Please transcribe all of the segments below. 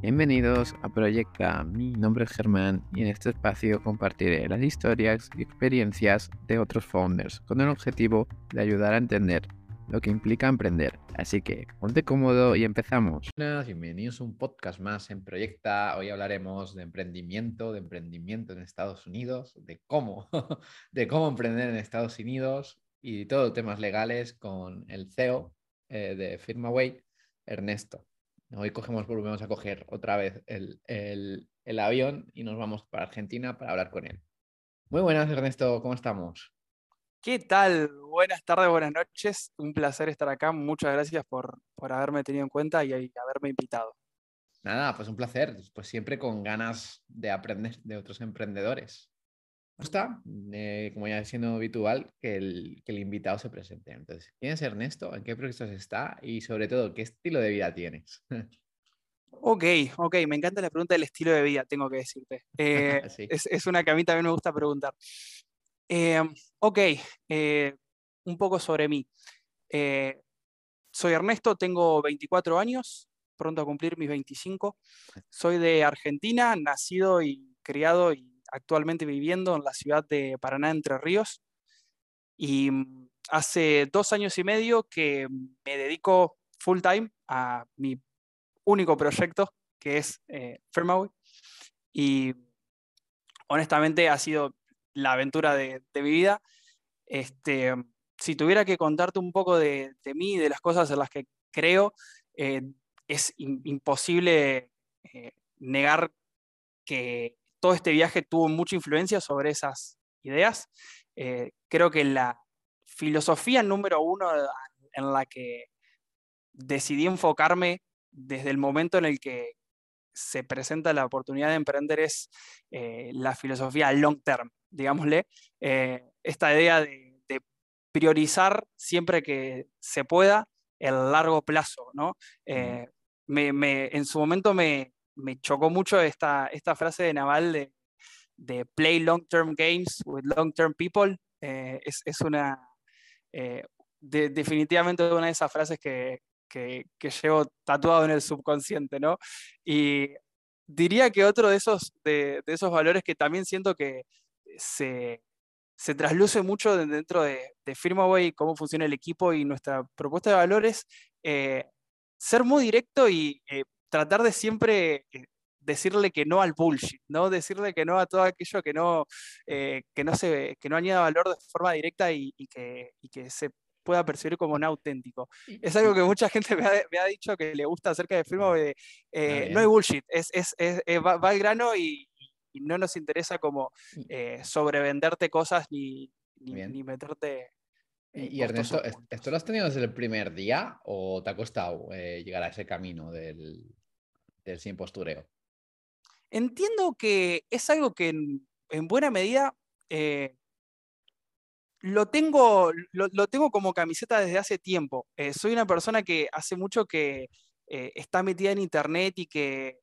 Bienvenidos a Proyecta, mi nombre es Germán y en este espacio compartiré las historias y experiencias de otros founders con el objetivo de ayudar a entender lo que implica emprender. Así que ponte cómodo y empezamos. Bienvenidos a un podcast más en Proyecta. Hoy hablaremos de emprendimiento, de emprendimiento en Estados Unidos, de cómo, de cómo emprender en Estados Unidos y todo temas legales con el CEO eh, de Firmaway, Ernesto. Hoy cogemos, volvemos a coger otra vez el, el, avión y nos vamos para Argentina para hablar con él. Muy buenas, Ernesto, ¿cómo estamos? ¿Qué tal? Buenas tardes, buenas noches. Un placer estar acá. Muchas gracias por, por haberme tenido en cuenta y, haberme invitado. Nada, pues un placer. Pues siempre con ganas de aprender de otros emprendedores. Está, eh, como ya siendo habitual, que el, que el invitado se presente. Entonces, ¿quién es Ernesto? ¿En qué proyectos está? Y sobre todo, ¿qué estilo de vida tienes? Ok, ok, me encanta la pregunta del estilo de vida, tengo que decirte. Eh, es, una que a mí también me gusta preguntar. Eh, ok, un poco sobre mí. soy Ernesto, tengo 24 años, pronto a cumplir mis 25. Soy de Argentina, nacido y criado y actualmente viviendo en la ciudad de Paraná, Entre Ríos. Y mm, hace dos años y medio que me dedico full time a mi único proyecto, que es eh, Y honestamente ha sido la aventura de, mi vida. Este, si tuviera que contarte un poco de, mí, de las cosas en las que creo, eh, es imposible eh, negar que todo este viaje tuvo mucha influencia sobre esas ideas. Eh, creo que la filosofía número uno en la que decidí enfocarme desde el momento en el que se presenta la oportunidad de emprender es eh, la filosofía long term, digámosle, eh, esta idea de, priorizar siempre que se pueda el largo plazo. ¿no? en su momento me, me chocó mucho esta, esta frase de Naval de, de play long-term games with long-term people. Eh, es, es, una, eh, definitivamente una de esas frases que, que, que, llevo tatuado en el subconsciente, ¿no? Y diría que otro de esos, de, de esos valores que también siento que se, se trasluce mucho dentro de, de Firmaway, cómo funciona el equipo y nuestra propuesta de valores, eh, ser muy directo y tratar de siempre eh, decirle que no al bullshit, ¿no? Decirle que no a todo aquello que no, eh, que no, se, que no añada valor de forma directa y, que, que se pueda percibir como no auténtico. Es algo que mucha gente me ha, dicho que le gusta acerca de firma, de, eh, no hay bullshit, es, es, va, al grano y, no nos interesa como sobrevenderte cosas ni, ni meterte y Ernesto, ¿esto lo has tenido desde el primer día o te ha costado eh, llegar a ese camino del, del, sin postureo? Entiendo que es algo que en, buena medida eh, lo, tengo, lo, tengo como camiseta desde hace tiempo. Eh, soy una persona que hace mucho que está metida en Internet y que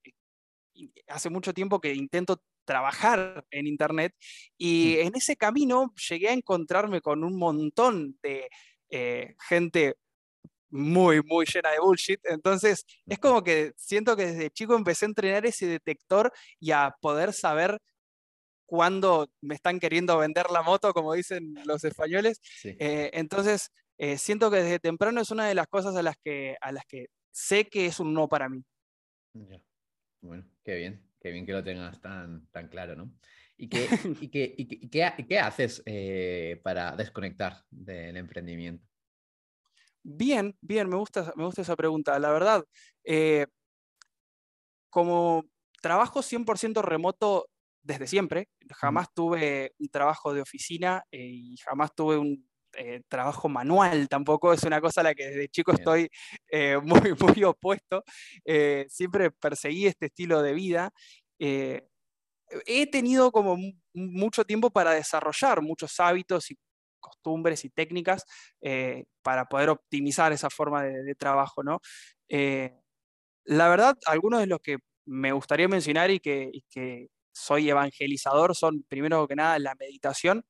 hace mucho tiempo que intento trabajar en Internet y en ese camino llegué a encontrarme con un montón de eh, gente muy, muy llena de bullshit. Entonces, es como que siento que desde chico empecé a entrenar ese detector y a poder saber cuándo me están queriendo vender la moto, como dicen los españoles. Eh, entonces, eh, siento que desde temprano es una de las cosas a las que, a las que sé que es un no para mí. Bueno, qué bien. Qué bien que lo tengas tan, tan claro, ¿no? ¿Y qué, y qué, y qué, haces eh, para desconectar del emprendimiento? Bien, bien, me gusta, me gusta esa pregunta. La verdad, eh, como trabajo 100% remoto desde siempre, jamás tuve un trabajo de oficina eh, y jamás tuve un eh, trabajo manual tampoco, es una cosa a la que desde chico estoy eh, muy, muy opuesto. Eh, siempre perseguí este estilo de vida. he tenido como mucho tiempo para desarrollar muchos hábitos y costumbres y técnicas para poder optimizar esa forma de, trabajo, ¿no? la verdad, algunos de los que me gustaría mencionar y que, y que soy evangelizador son, primero que nada, la meditación.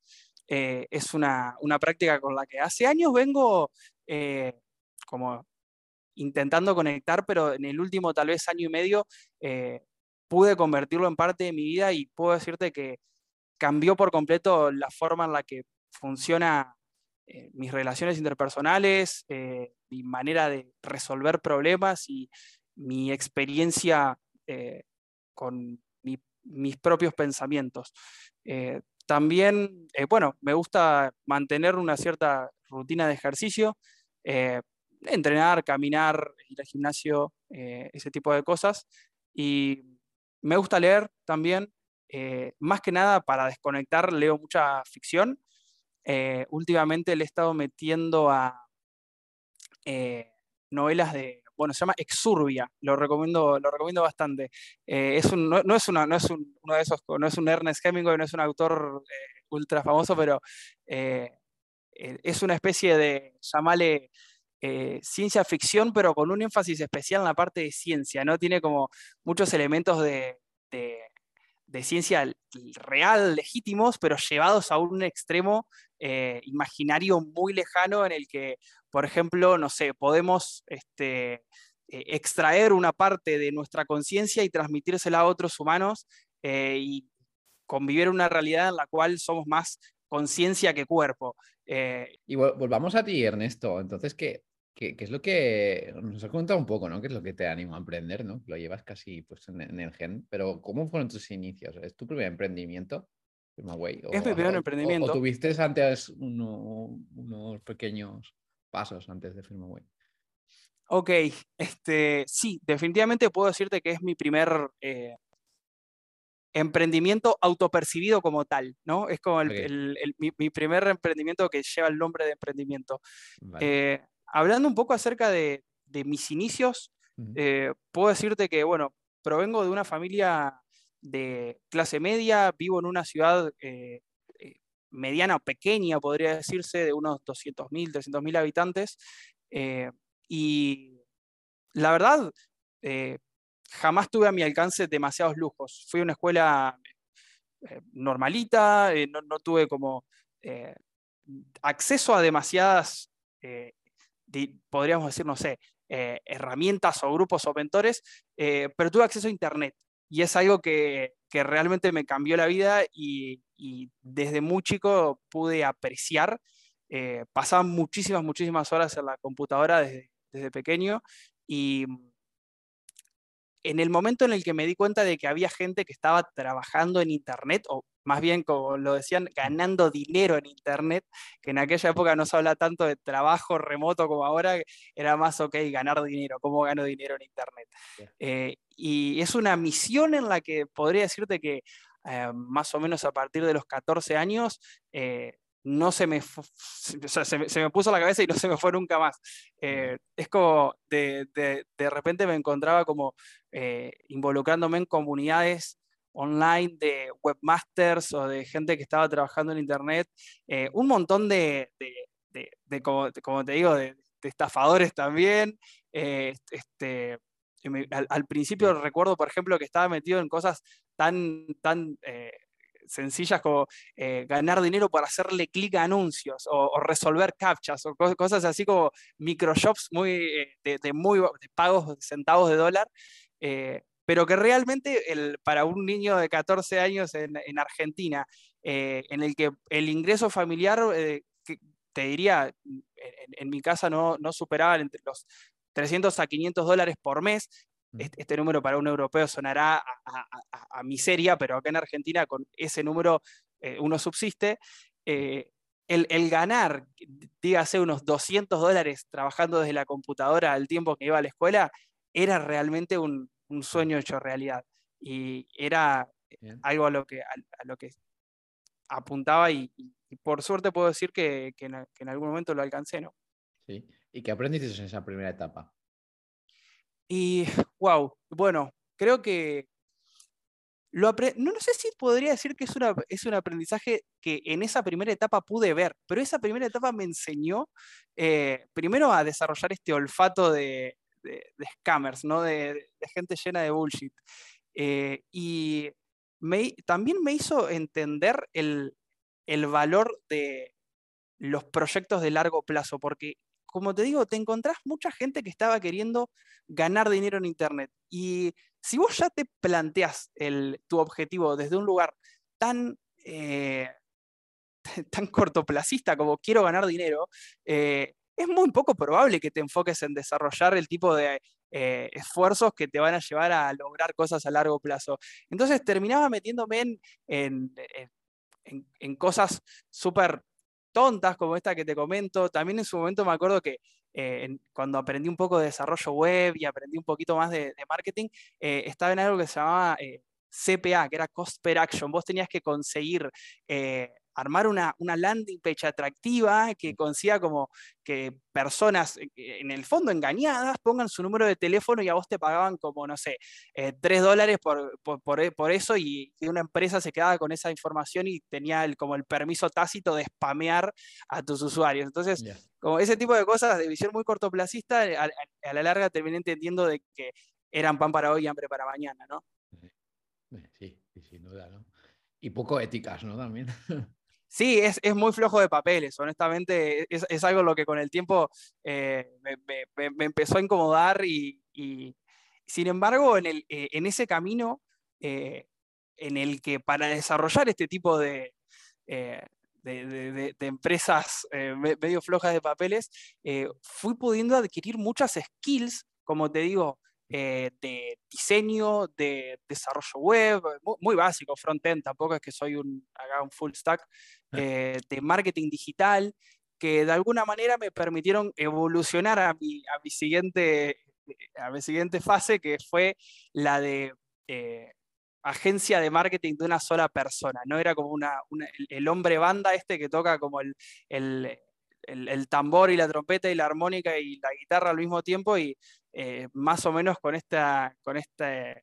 Eh, es una, práctica con la que hace años vengo eh, como intentando conectar, pero en el último tal vez año y medio pude convertirlo en parte de mi vida y puedo decirte que cambió por completo la forma en la que funciona mis relaciones interpersonales, mi manera de resolver problemas y mi experiencia con mis propios pensamientos. Eh, también, eh, bueno, me gusta mantener una cierta rutina de ejercicio, eh, entrenar, caminar, ir al gimnasio, ese tipo de cosas. Y me gusta leer también, más que nada para desconectar, leo mucha ficción. últimamente le he estado metiendo a novelas de bueno, se llama Exurbia, lo recomiendo, lo recomiendo bastante. Eh, es no, es una, no es uno de esos, no es un Ernest Hemingway, no es un autor eh, ultra famoso, pero eh, es una especie de, llamale ciencia ficción, pero con un énfasis especial en la parte de ciencia, ¿no? Tiene como muchos elementos de ciencia real, legítimos, pero llevados a un extremo imaginario muy lejano en el que por ejemplo, no sé, podemos este, eh, extraer una parte de nuestra conciencia y transmitírsela a otros humanos eh, y convivir una realidad en la cual somos más conciencia que cuerpo. Eh, y volvamos a ti, Ernesto. Entonces, ¿qué, ¿qué, es lo que nos has contado un poco, ¿no? ¿Qué es lo que te anima a emprender, ¿no? Lo llevas casi pues, en, el gen, pero ¿cómo fueron tus inicios? ¿Es tu primer emprendimiento? Firmaway, es mi primer emprendimiento. O, tuviste antes unos pequeños pasos antes de Firmaway? Ok, este, sí, definitivamente puedo decirte que es mi primer eh, emprendimiento autopercibido como tal, ¿no? Es como mi, primer emprendimiento que lleva el nombre de emprendimiento. Eh, hablando un poco acerca de, mis inicios, eh, puedo decirte que, bueno, provengo de una familia de clase media, vivo en una ciudad mediana o pequeña, podría decirse, de unos 200.000, 300.000 habitantes. Eh, y la verdad, eh, jamás tuve a mi alcance demasiados lujos. Fui a una escuela eh, normalita, no, tuve como acceso a demasiadas, podríamos decir, no sé, herramientas o grupos o mentores, pero tuve acceso a Internet. Y es algo que, que realmente me cambió la vida y, desde muy chico pude apreciar. Eh, pasaba muchísimas, muchísimas horas en la computadora desde, desde pequeño y en el momento en el que me di cuenta de que había gente que estaba trabajando en Internet, o más bien como lo decían, ganando dinero en Internet, que en aquella época no se habla tanto de trabajo remoto como ahora, era más, ok, ganar dinero, cómo gano dinero en Internet. Eh, y es una misión en la que podría decirte que eh, más o menos a partir de los 14 años, eh, no se me, se, me, puso la cabeza y no se me fue nunca más. es como de, de, de, repente me encontraba como involucrándome en comunidades online de webmasters o de gente que estaba trabajando en Internet, eh, un montón de, de, como, te digo, de, estafadores también. Eh, este, al, principio recuerdo, por ejemplo, que estaba metido en cosas tan, tan eh, sencillas como ganar dinero para hacerle clic a anuncios o, resolver captchas o cosas así como microshops muy, de, muy de pagos de centavos de dólar pero que realmente el, para un niño de 14 años en, Argentina, eh, en el que el ingreso familiar, eh, te diría, en, mi casa no, no superaba entre los 300 a 500 dólares por mes. Este, número para un europeo sonará a, miseria, pero acá en Argentina con ese número eh, uno subsiste. El, el, ganar, dígase, unos 200 dólares trabajando desde la computadora al tiempo que iba a la escuela, era realmente un, un sueño hecho realidad. Y era algo a lo que, a, lo que apuntaba y, por suerte puedo decir que, en, algún momento lo alcancé, ¿no? Sí. ¿Y qué aprendiste en esa primera etapa? Y, wow, bueno, creo que lo no, no, sé si podría decir que es, una, es un aprendizaje que en esa primera etapa pude ver, pero esa primera etapa me enseñó eh, primero a desarrollar este olfato de, de, scammers, ¿no? De, gente llena de bullshit. Eh, y también me hizo entender el, valor de los proyectos de largo plazo, porque como te digo, te encontrás mucha gente que estaba queriendo ganar dinero en Internet. Y si vos ya te planteas tu objetivo desde un lugar tan, eh, tan cortoplacista como quiero ganar dinero, eh, es muy poco probable que te enfoques en desarrollar el tipo de eh, esfuerzos que te van a llevar a lograr cosas a largo plazo. Entonces terminaba metiéndome en, en, cosas súper tontas como esta que te comento. También en su momento me acuerdo que eh, cuando aprendí un poco de desarrollo web y aprendí un poquito más de, marketing, eh, estaba en algo que se llamaba CPA, que era Cost Per Action. Vos tenías que conseguir armar una, una, landing page atractiva que consiga como que personas eh, en el fondo engañadas pongan su número de teléfono y a vos te pagaban como, no sé, eh, 3 dólares por, por, por, eso y, una empresa se quedaba con esa información y tenía el, como el permiso tácito de spamear a tus usuarios. Entonces, como ese tipo de cosas de visión muy cortoplacista, a, a, la larga terminé entendiendo de que eran pan para hoy y hambre para mañana, ¿no? Sí, sin duda, ¿no? Y poco éticas, ¿no? También. Sí, es, muy flojo de papeles, honestamente, es, algo lo que con el tiempo eh, me, empezó a incomodar y, sin embargo, en, el, eh, en ese camino eh, en el que para desarrollar este tipo de, de, empresas medio flojas de papeles, fui pudiendo adquirir muchas skills, como te digo, eh, de diseño, de desarrollo web, muy, básico, front-end, tampoco es que soy un, haga un full stack, eh, de marketing digital, que de alguna manera me permitieron evolucionar a mi, a mi, siguiente, a mi siguiente fase, que fue la de eh, agencia de marketing de una sola persona. No era como una, el, hombre banda este que toca como el, el el, tambor y la trompeta y la armónica y la guitarra al mismo tiempo y eh, más o menos con esta, con esta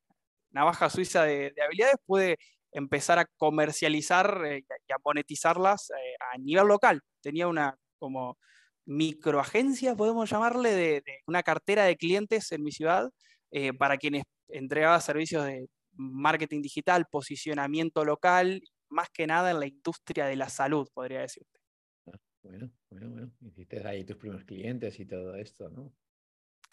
navaja suiza de, habilidades puede empezar a comercializar eh, y a monetizarlas eh, a nivel local. Tenía una como microagencia, podemos llamarle, de, una cartera de clientes en mi ciudad para quienes entregaba servicios de marketing digital, posicionamiento local, más que nada en la industria de la salud, podría decirte. Bueno, bueno, bueno. Hiciste ahí tus primeros clientes y todo esto, ¿no?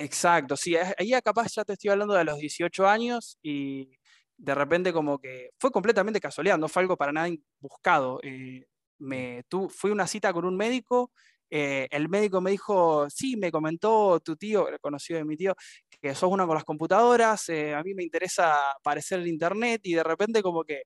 Exacto, sí. Ahí capaz ya te estoy hablando de los 18 años y de repente como que fue completamente casualidad, no fue algo para nada buscado. Eh, me, tú, fui a una cita con un médico, eh, el médico me dijo, sí, me comentó tu tío, conocido de mi tío, que sos una con las computadoras, eh, a mí me interesa aparecer en internet y de repente como que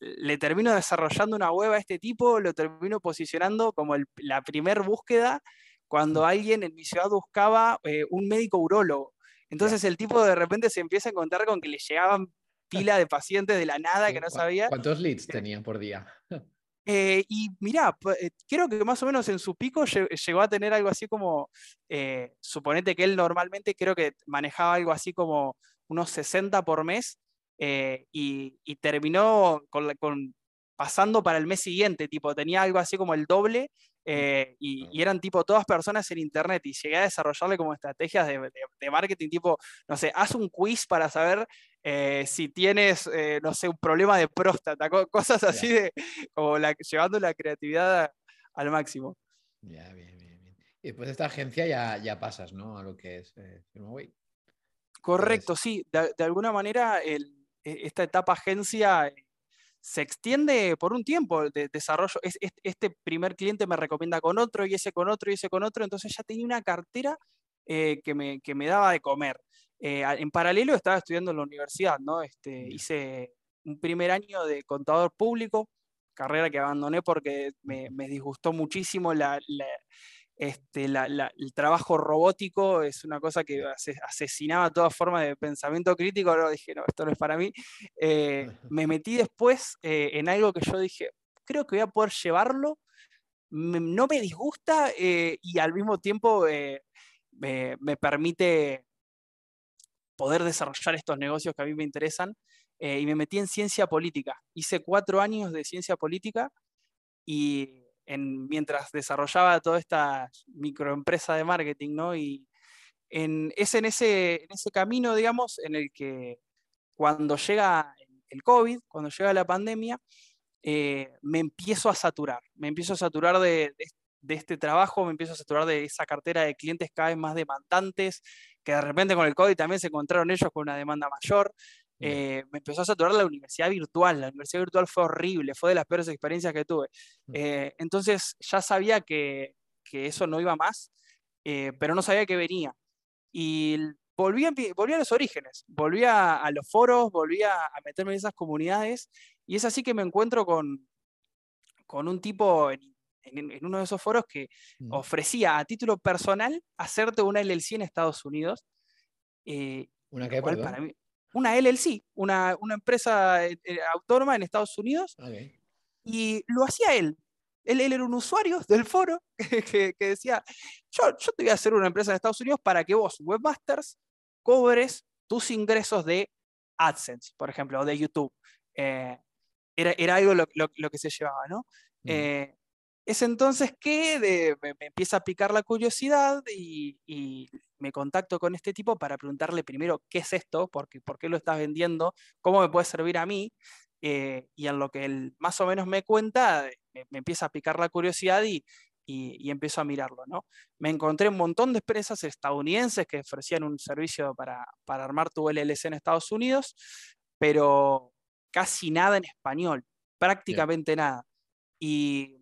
le termino desarrollando una web a este tipo, lo termino posicionando como la primer búsqueda cuando alguien en mi ciudad buscaba eh, un médico urólogo. Entonces el tipo de repente se empieza a encontrar con que le llegaban pila de pacientes de la nada que no sabía. ¿Cuántos leads eh, tenían por día? Eh, y mirá, creo que más o menos en su pico llegó a tener algo así como, suponete que él normalmente creo que manejaba algo así como unos 60 por mes, eh, y, terminó con, pasando para el mes siguiente, tipo, tenía algo así como el doble eh, y, eran tipo todas personas en internet y llegué a desarrollarle como estrategias de, marketing, tipo, no sé, haz un quiz para saber eh, si tienes, no sé, un problema de próstata, cosas así de, como la, llevando la creatividad al máximo. Ya, bien, bien, bien. Y después de esta agencia ya, ya pasas, ¿no? A lo que es Firmaway. Correcto, sí. de alguna manera el, e, esta etapa agencia eh, se extiende por un tiempo de desarrollo. este primer cliente me recomienda con otro y ese con otro y ese con otro, entonces ya tenía una cartera eh, que, me, que, me, daba de comer. Eh, en paralelo estaba estudiando en la universidad, ¿no? Este, hice un primer año de contador público, carrera que abandoné porque me, me disgustó muchísimo la, este, el trabajo robótico es una cosa que asesinaba toda forma de pensamiento crítico. Luego dije, no, esto no es para mí. Eh, me metí después eh, en algo que yo dije, creo que voy a poder llevarlo. no me disgusta eh, y al mismo tiempo me, me, permite poder desarrollar estos negocios que a mí me interesan. y me metí en ciencia política. Hice cuatro años de ciencia política y mientras desarrollaba toda esta microempresa de marketing, ¿no? Y en, es en ese, en ese camino, digamos, en el que cuando llega el COVID, cuando llega la pandemia, eh, me empiezo a saturar, me empiezo a saturar de, de este trabajo, me empiezo a saturar de esa cartera de clientes cada vez más demandantes, que de repente con el COVID también se encontraron ellos con una demanda mayor. Eh, me empezó a saturar la universidad virtual. La universidad virtual fue horrible, fue de las peores experiencias que tuve. Eh, entonces ya sabía que, que, eso no iba más, eh, pero no sabía que venía. Y volví a, volví a los orígenes, volví a, los foros, volví a, meterme en esas comunidades. Y es así que me encuentro con, con un tipo en, en, uno de esos foros que mm. ofrecía a título personal hacerte una LLC en Estados Unidos. ¿Una qué, para mí, una LLC, una, empresa eh, eh, autónoma en Estados Unidos, y lo hacía él. él. era un usuario del foro que, decía, yo, yo, te voy a hacer una empresa en Estados Unidos para que vos, webmasters, cobres tus ingresos de AdSense, por ejemplo, o de YouTube. Eh, era, era, algo lo, lo, que se llevaba, ¿no? Mm. Es entonces que me, empieza a picar la curiosidad y, me contacto con este tipo para preguntarle primero qué es esto, por qué, por qué lo estás vendiendo, cómo me puede servir a mí. Eh, y en lo que él más o menos me cuenta, me, empieza a picar la curiosidad y, y, empiezo a mirarlo. ¿no? Me encontré un montón de empresas estadounidenses que ofrecían un servicio para, para armar tu LLC en Estados Unidos, pero casi nada en español, prácticamente nada. Y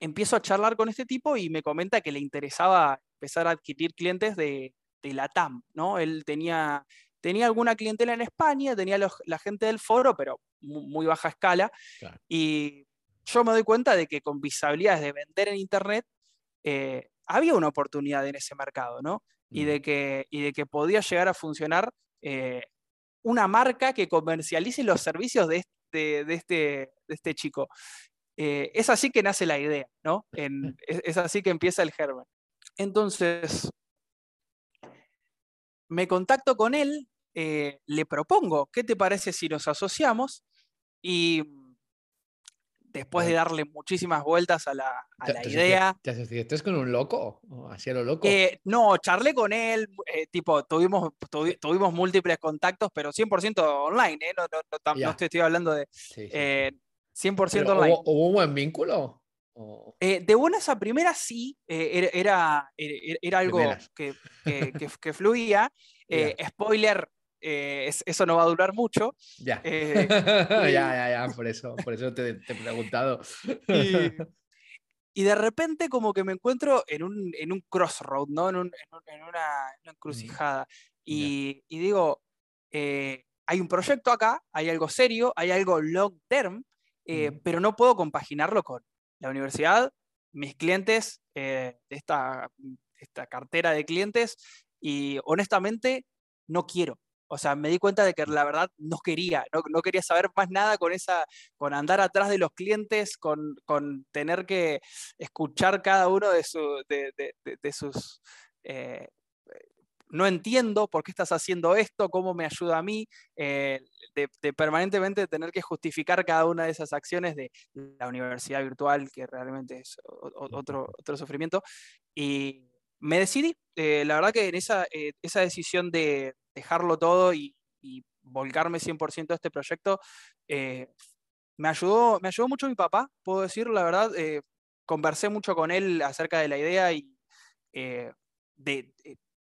empiezo a charlar con este tipo y me comenta que le interesaba empezar a adquirir clientes de, la TAM, ¿no? Él tenía, tenía alguna clientela en España, tenía la gente del foro, pero muy, baja escala. Y yo me doy cuenta de que con visibilidades de vender en Internet eh, había una oportunidad en ese mercado, ¿no? Y, de que, y de que podía llegar a funcionar eh, una marca que comercialice los servicios de este, de este, de este chico. Eh, es así que nace la idea, ¿no? es, así que empieza el germen. Entonces, me contacto con él, eh, le propongo, ¿qué te parece si nos asociamos? Y después de darle muchísimas vueltas a la, idea. ¿Te asociaste con un loco? ¿Así lo loco? Eh, no, charlé con él, tipo, tuvimos, tuvimos múltiples contactos, pero 100% online, No, no, estoy, hablando de... 100% online. ¿hubo, un buen vínculo? Eh, de buenas a primeras sí, eh, era, era, algo que, que, fluía. Eh, spoiler, eso no va a durar mucho. Ya. ya, ya, ya, por eso, por eso te, te he preguntado. Y, de repente como que me encuentro en un, en un crossroad, ¿no? En, un, en, una, una, encrucijada. Y, y digo, hay un proyecto acá, hay algo serio, hay algo long term, eh, pero no puedo compaginarlo con la universidad, mis clientes, eh, esta, esta cartera de clientes, y honestamente no quiero. O sea, me di cuenta de que la verdad no quería, no, quería saber más nada con esa, con andar atrás de los clientes, con, con tener que escuchar cada uno de, de, sus eh, no entiendo por qué estás haciendo esto, cómo me ayuda a mí, eh, de, permanentemente tener que justificar cada una de esas acciones de la universidad virtual, que realmente es otro, otro sufrimiento. Y me decidí, eh, la verdad que en esa, eh, esa decisión de dejarlo todo y, volcarme 100% a este proyecto, me, ayudó, me ayudó mucho mi papá, puedo decir, la verdad, conversé mucho con él acerca de la idea y de,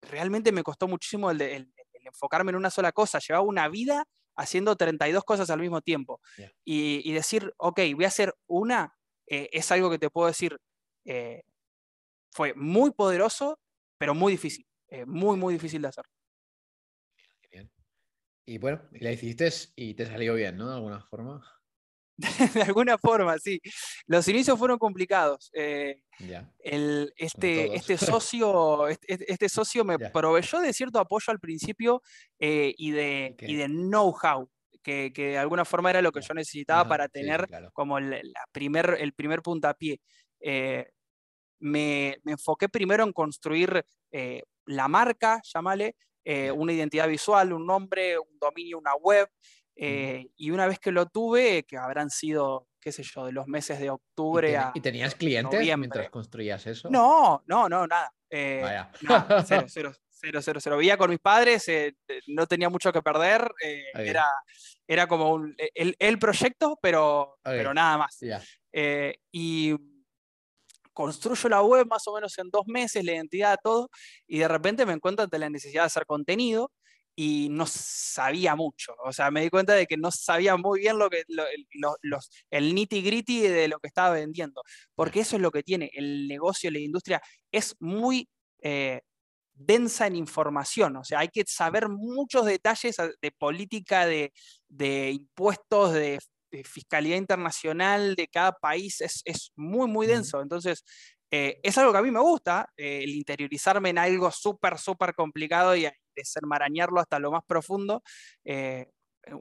realmente me costó muchísimo el, enfocarme en una sola cosa. Llevaba una vida haciendo 32 cosas al mismo tiempo. Y, decir, ok, voy a hacer una, eh, es algo que te puedo decir, eh, fue muy poderoso, pero muy difícil. Eh, muy, muy difícil de hacer. Y bueno, la hiciste y te salió bien, ¿no? De alguna forma. de alguna forma, sí. Los inicios fueron complicados. Eh, el, este, este, socio, este, este, socio me proveyó de cierto apoyo al principio eh, y de, de know-how. Que, de alguna forma era lo que yo necesitaba para tener como la primer, el primer puntapié. Eh, me, me, enfoqué primero en construir la marca, llámale, una identidad visual, un nombre, un dominio, una web, eh, y una vez que lo tuve, que habrán sido, qué sé yo, de los meses de octubre a. ¿Y tenías clientes mientras construías eso? No, no, no, nada. Eh, Vaya. cero, cero, cero, cero, cero. Vivía con mis padres, eh, no tenía mucho que perder. era, era como un, el, el proyecto, pero, pero nada más. y construyo la web más o menos en dos meses, la identidad, todo, y de repente me encuentro ante la necesidad de hacer contenido y no sabía mucho. O sea, me di cuenta de que no sabía muy bien lo que, los, el nitty gritty de lo que estaba vendiendo, porque eso es lo que tiene el negocio, la industria, es muy eh, densa en información, o sea, hay que saber muchos detalles de política, de, impuestos, de, fiscalidad internacional de cada país, es, muy, muy denso. Entonces, eh, es algo que a mí me gusta, eh, el interiorizarme en algo súper, súper complicado y desenmarañarlo hasta lo más profundo, eh,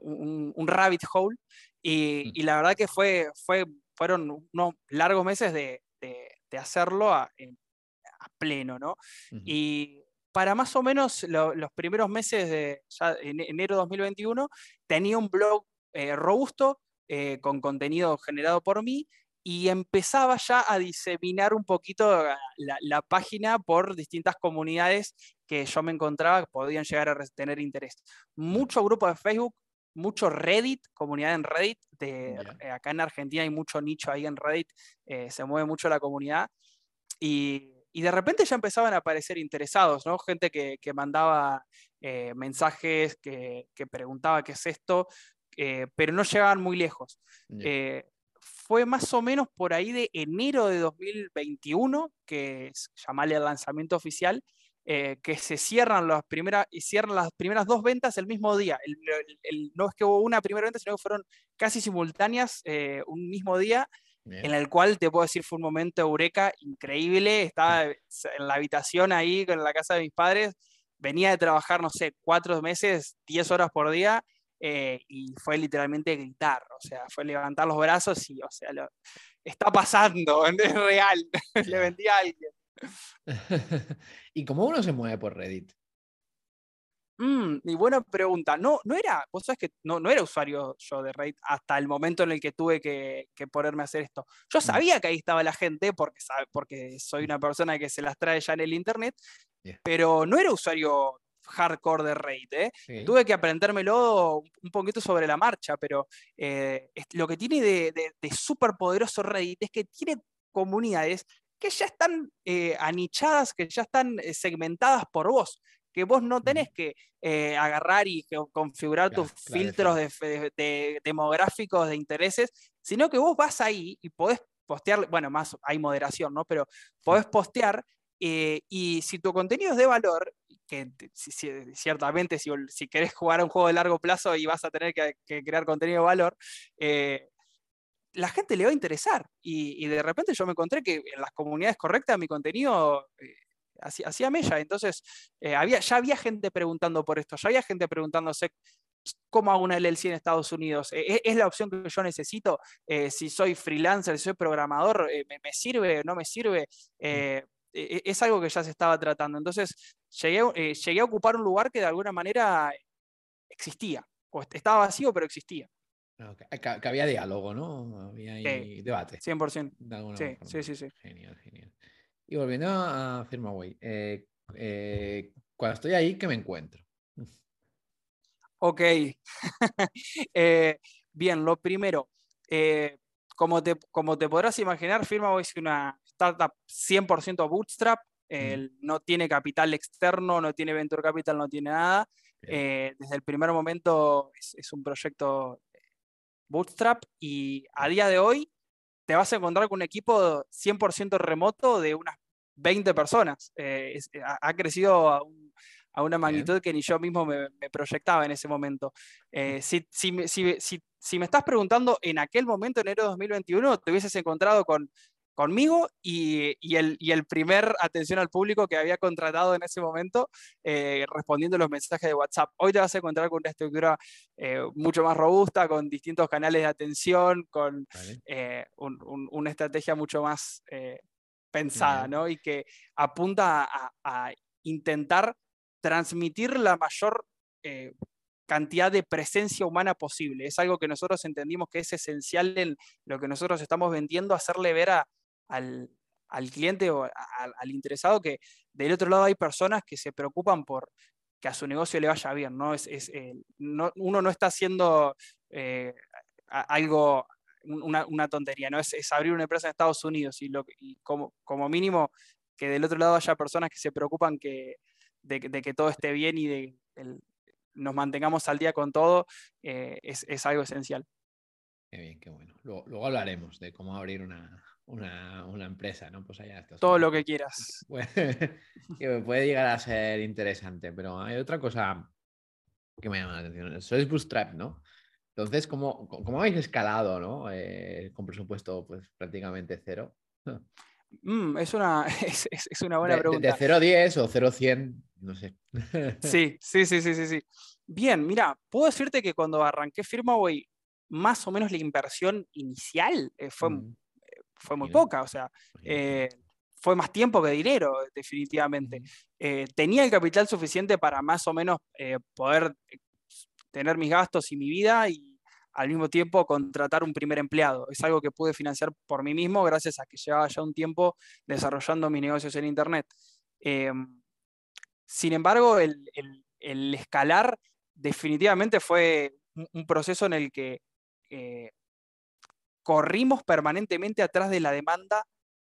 un, rabbit hole. Y, la verdad que fue, fue, fueron unos largos meses de, hacerlo a, pleno, ¿no? Y para más o menos los primeros meses de enero 2021 tenía un blog robusto con contenido generado por mí y empezaba ya a diseminar un poquito la, página por distintas comunidades que yo me encontraba que podían llegar a tener interés. Mucho grupo de Facebook, mucho Reddit, comunidad en Reddit. De, eh, acá en Argentina hay mucho nicho ahí en Reddit, eh, se mueve mucho la comunidad. Y, de repente ya empezaban a aparecer interesados, ¿no? Gente que, mandaba eh, mensajes, que, preguntaba qué es esto, pero no llegaban muy lejos fue más o menos por ahí de enero de 2021, que es llamarle al lanzamiento oficial, eh, que se cierran las primeras, y cierran las primeras dos ventas el mismo día. no es que hubo una primera venta, sino que fueron casi simultáneas eh, un mismo día, en el cual te puedo decir fue un momento eureka increíble. Estaba en la habitación ahí, en la casa de mis padres, venía de trabajar, no sé, cuatro meses, diez horas por día, eh, y fue literalmente gritar, o sea, fue levantar los brazos y, o sea, lo, está pasando, es real, le vendí a alguien. ¿Y cómo uno se mueve por Reddit? Mm, y buena pregunta. No, no era, vos sabés que no, no era usuario yo de Reddit hasta el momento en el que tuve que, ponerme a hacer esto. Yo mm. sabía que ahí estaba la gente porque, porque soy una persona que se las trae ya en el internet, pero no era usuario hardcore de Raid. ¿eh? Tuve que aprendérmelo un poquito sobre la marcha, pero eh, lo que tiene de, de, súper poderoso Reddit es que tiene comunidades que ya están eh, anichadas, que ya están segmentadas por vos, que vos no tenés que agarrar y configurar tus filtros de, demográficos de intereses, sino que vos vas ahí y podés postear, bueno, más hay moderación, ¿no? Pero podés postear y si tu contenido es de valor, que ciertamente si, si, querés jugar a un juego de largo plazo y vas a tener que, crear contenido de valor, eh, la gente le va a interesar. Y, de repente yo me encontré que en las comunidades correctas mi contenido eh, hacía mella. Entonces, eh, había, ya había gente preguntando por esto, ya había gente preguntándose cómo hago una LLC en Estados Unidos. ¿Es, la opción que yo necesito? si soy freelancer, si soy programador, ¿me, ¿me, sirve? ¿No me sirve? Mm. E, e, es algo que ya se estaba tratando. Entonces, llegué, eh, llegué a ocupar un lugar que de alguna manera existía, o estaba vacío, pero existía. Ah, que, había diálogo, ¿no? Había debate. 100%. sí, sí, sí, Genial, genial. Y volviendo a FirmaWay, eh, eh, cuando estoy ahí, ¿qué me encuentro? Ok. bien, lo primero, como, te, como te podrás imaginar, FirmaWay es una startup 100% bootstrap, no tiene capital externo, no tiene venture capital, no tiene nada. Eh, desde el primer momento es, un proyecto eh, bootstrap y a día de hoy te vas a encontrar con un equipo 100% remoto de unas 20 personas. Eh, ha, crecido a, una magnitud que ni yo mismo me, proyectaba en ese momento. si, si, si, si, me estás preguntando en aquel momento, enero de 2021, te hubieses encontrado con conmigo y, el, el, primer atención al público que había contratado en ese momento eh, respondiendo los mensajes de WhatsApp. Hoy te vas a encontrar con una estructura eh, mucho más robusta, con distintos canales de atención, con eh, una estrategia mucho más pensada, ¿no? Y que apunta a, intentar transmitir la mayor cantidad de presencia humana posible. Es algo que nosotros entendimos que es esencial en lo que nosotros estamos vendiendo, hacerle ver a, al, cliente o al, interesado que del otro lado hay personas que se preocupan por que a su negocio le vaya bien, ¿no? Es, eh, uno no está haciendo eh, algo una, tontería, ¿no? Es, abrir una empresa en Estados Unidos y, lo, como, como mínimo que del otro lado haya personas que se preocupan que, de, que todo esté bien y de nos mantengamos al día con todo, eh, es, algo esencial. Qué bien, qué bueno. Luego, hablaremos de cómo abrir una, empresa, ¿no? Pues allá Todo lo que quieras. que puede llegar a ser interesante, pero hay otra cosa que me llama la atención. Sois Bootstrap, ¿no? Entonces, ¿cómo, cómo habéis escalado, ¿no? Eh, con presupuesto pues prácticamente cero. Mm, es, una, es, una buena pregunta. De, 0 a 10 o 0 a 100, no sé. sí, sí, sí, sí, sí, Bien, mira, puedo decirte que cuando arranqué Firmaway, más o menos la inversión inicial eh, fue, mm. Eh, fue muy poca, o sea, fue más tiempo que dinero, definitivamente. tenía el capital suficiente para más o menos poder tener mis gastos y mi vida y al mismo tiempo contratar un primer empleado. Es algo que pude financiar por mí mismo gracias a que llevaba ya un tiempo desarrollando mis negocios en Internet. Em, sin embargo, el, escalar definitivamente fue un, proceso en el que eh, corrimos permanentemente atrás de la demanda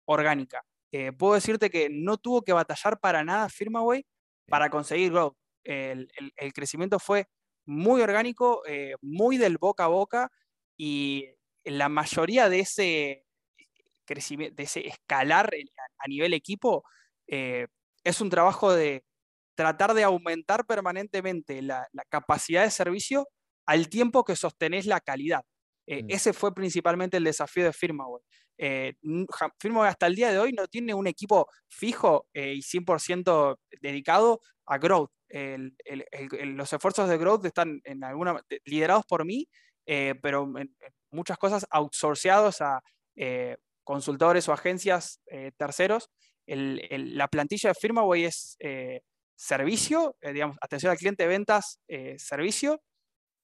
orgánica. Eh, puedo decirte que no tuvo que batallar para nada Firmaway para conseguir growth. el crecimiento fue muy orgánico, eh, muy del boca a boca y la mayoría de ese crecimiento, de ese escalar a nivel equipo eh, es un trabajo de tratar de aumentar permanentemente la, capacidad de servicio al tiempo que sostenés la calidad. Eh, mm. Ese fue principalmente el desafío de Firmaway. Firmaway hasta el día de hoy no tiene un equipo fijo y 100% dedicado a growth los esfuerzos de growth están en alguna, liderados por mí, eh, pero en, muchas cosas outsourceados a eh, consultores o agencias eh, terceros. la plantilla de Firmaway es servicio, digamos, atención al cliente, ventas, servicio,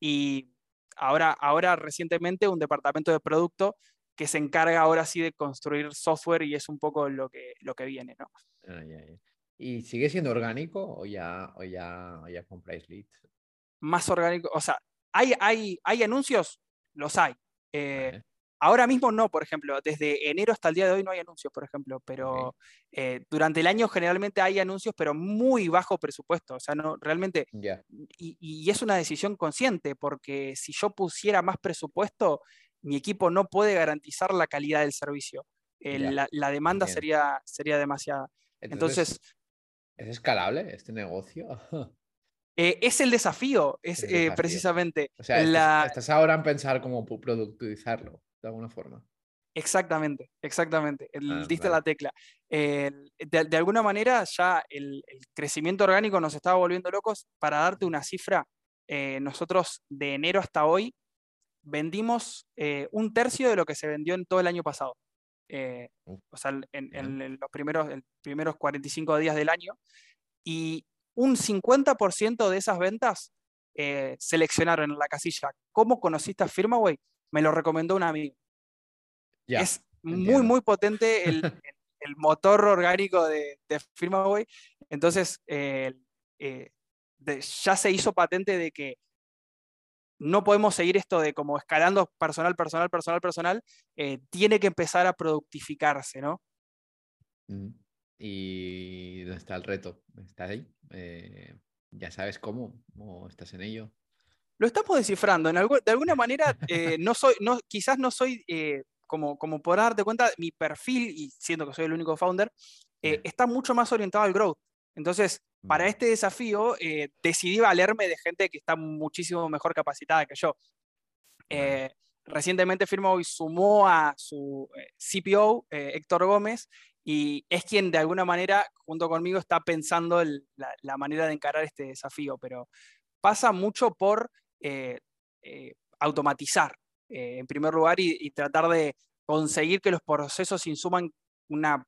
y ahora, ahora recientemente un departamento de producto que se encarga ahora sí de construir software y es un poco lo que, lo que viene, ¿no? Ah, ¿Y sigue siendo orgánico o ya, o ya, ya compráis leads? Más orgánico, o sea, ¿hay, hay, hay anuncios? Los hay. Eh, ahora mismo no, por ejemplo, desde enero hasta el día de hoy no hay anuncios, por ejemplo, pero eh, durante el año generalmente hay anuncios, pero muy bajo presupuesto, o sea, no, realmente, y, y, es una decisión consciente, porque si yo pusiera más presupuesto, mi equipo no puede garantizar la calidad del servicio. la, la, demanda sería, sería demasiada. Entonces ¿Es escalable este negocio? Eh, es el desafío, es eh, precisamente. O sea, estás, ahora en pensar cómo productivizarlo, de alguna forma. Exactamente, exactamente. Ah, diste la tecla. de, alguna manera ya el, crecimiento orgánico nos estaba volviendo locos. Para darte una cifra, eh, nosotros de enero hasta hoy vendimos un tercio de lo que se vendió en todo el año pasado. Eh, o sea, en, los primeros, primeros 45 días del año, y un 50% de esas ventas eh, seleccionaron en la casilla ¿Cómo conociste a Firmaway? Me lo recomendó un amigo. es muy, muy potente el, el, motor orgánico de, de Firmaway. Entonces, eh, ya se hizo patente de que no podemos seguir esto de como escalando personal, personal, personal, personal, eh, tiene que empezar a productificarse, ¿no? ¿Y dónde está el reto? ¿Está ahí? Eh, ¿Ya sabes cómo? ¿O estás en ello? Lo estamos descifrando. En de alguna manera, eh, no soy, no, quizás no soy, como, como por darte cuenta, mi perfil, y siendo que soy el único founder, está mucho más orientado al growth. Entonces, para este desafío eh, decidí valerme de gente que está muchísimo mejor capacitada que yo. Eh, recientemente Firmo sumó a su eh, CPO, Héctor Gómez, y es quien de alguna manera, junto conmigo, está pensando la, manera de encarar este desafío, pero pasa mucho por automatizar, en primer lugar, y, y tratar de conseguir que los procesos insuman una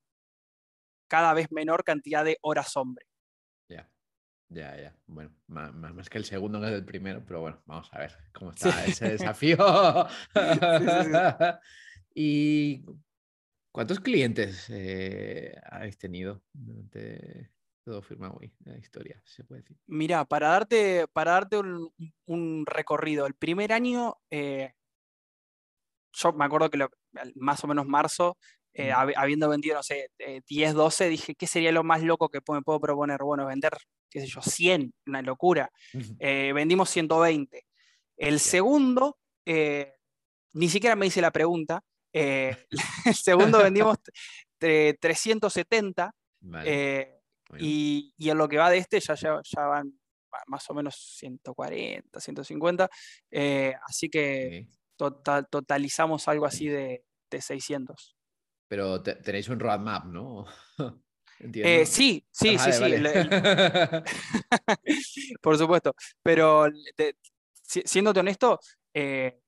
cada vez menor cantidad de horas hombre. Ya, ya, ya. Bueno, más, que el segundo que el primero, pero bueno, vamos a ver cómo está ese desafío. ¿Y cuántos clientes eh, habéis tenido durante todo hoy la historia, se puede decir? Mira, para darte, para darte un, recorrido, el primer año eh, yo me acuerdo que más o menos marzo, eh, habiendo vendido, no sé, 10, 12, dije, ¿qué sería lo más loco que me puedo proponer? Bueno, vender, qué sé yo, 100, una locura. vendimos 120. El segundo, ni siquiera me hice la pregunta, el segundo vendimos 370. Y, y, en lo que va de este ya, ya, ya van más o menos 140, 150. Eh, así que total, totalizamos algo así de, de 600. Pero tenéis un roadmap, ¿no? Eh, sí, sí, ah, sí, sí. Por supuesto. Pero siéndote honesto, eh,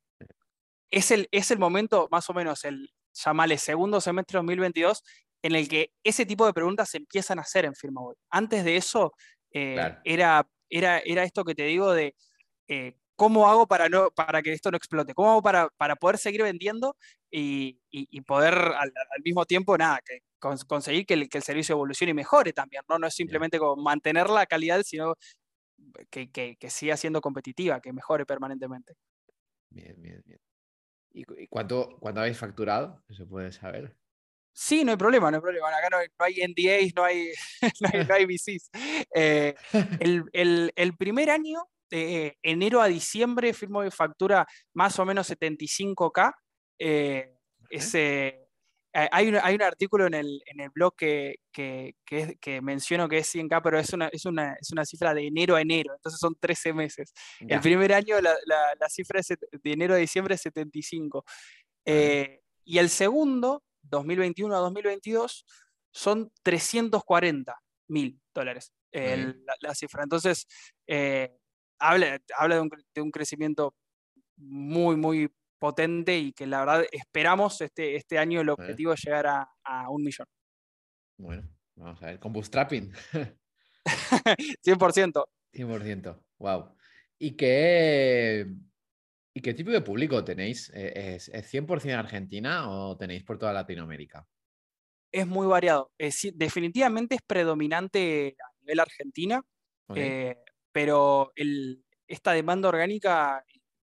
es, el, es el momento, más o menos, el llamale segundo semestre 2022, en el que ese tipo de preguntas se empiezan a hacer en FirmaWeb. Antes de eso, era era, esto que te digo de eh, cómo hago para, no, para que esto no explote, cómo hago para, para poder seguir vendiendo y, poder al, mismo tiempo, nada, que, conseguir que el, que el, servicio evolucione y mejore también, ¿no? No es simplemente como mantener la calidad, sino que, que, siga siendo competitiva, que mejore permanentemente. Bien, bien, bien. ¿Y, cuánto, cuánto habéis facturado? ¿Se puede saber? Sí, no hay problema, no hay problema. Acá no hay, no hay NDAs, no hay, no hay, VCs. Eh, el, primer año, de enero a diciembre, firmo de factura más o menos 75K. Eh, ese, hay, un, hay un artículo en el, en el blog que, que, que, menciono que es 100K, pero es una, es, una, es una cifra de enero a enero, entonces son 13 meses. El primer año la, la, cifra de enero a diciembre es 75. Eh, y el segundo 2021 a 2022 son 340 mil dólares la, cifra. Entonces, eh, habla, habla de, un, crecimiento muy, muy potente y que la verdad esperamos este, este año el objetivo es llegar a, un millón. Bueno, vamos a ver, con bootstrapping. 100%. 100%, wow. ¿Y qué, ¿Y qué tipo de público tenéis? Eh, ¿Es, 100% Argentina o tenéis por toda Latinoamérica? Es muy variado. definitivamente es predominante a nivel Argentina, eh, pero esta demanda orgánica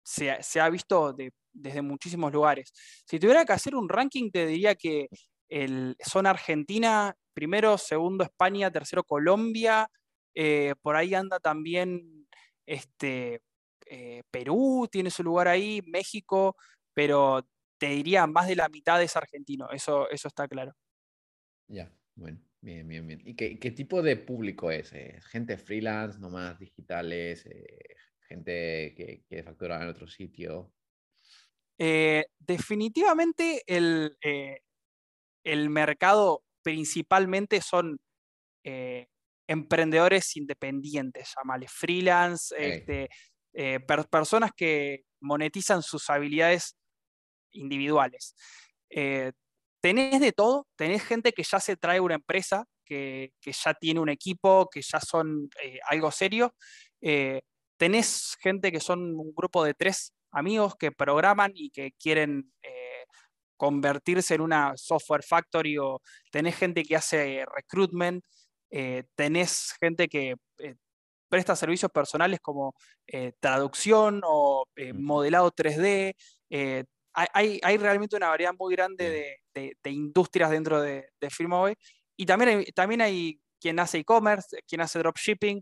se, ha visto desde muchísimos lugares. Si tuviera que hacer un ranking, te diría que el, son Argentina, primero, segundo España, tercero Colombia, eh, por ahí anda también este, eh, Perú tiene su lugar ahí, México, pero te diría más de la mitad es argentino, eso, eso está claro. Ya, bueno, bien, bien, bien. ¿Y qué, tipo de público es? Eh, ¿Gente freelance, nomás digitales, eh, gente que quiere facturar en otro sitio? definitivamente el, el, mercado principalmente son emprendedores independientes, llamales freelance, este, eh, personas que monetizan sus habilidades individuales. Eh, tenés de todo, tenés gente que ya se trae una empresa, que, ya tiene un equipo, que ya son eh, algo serio. tenés gente que son un grupo de tres amigos que programan y que quieren convertirse en una software factory o tenés gente que hace recruitment, tenés gente que presta servicios personales como eh, traducción o eh, modelado 3D. Eh, hay, hay, realmente una variedad muy grande de, de, industrias dentro de, de FirmaWay. Y también hay, también hay quien hace e-commerce, quien hace dropshipping.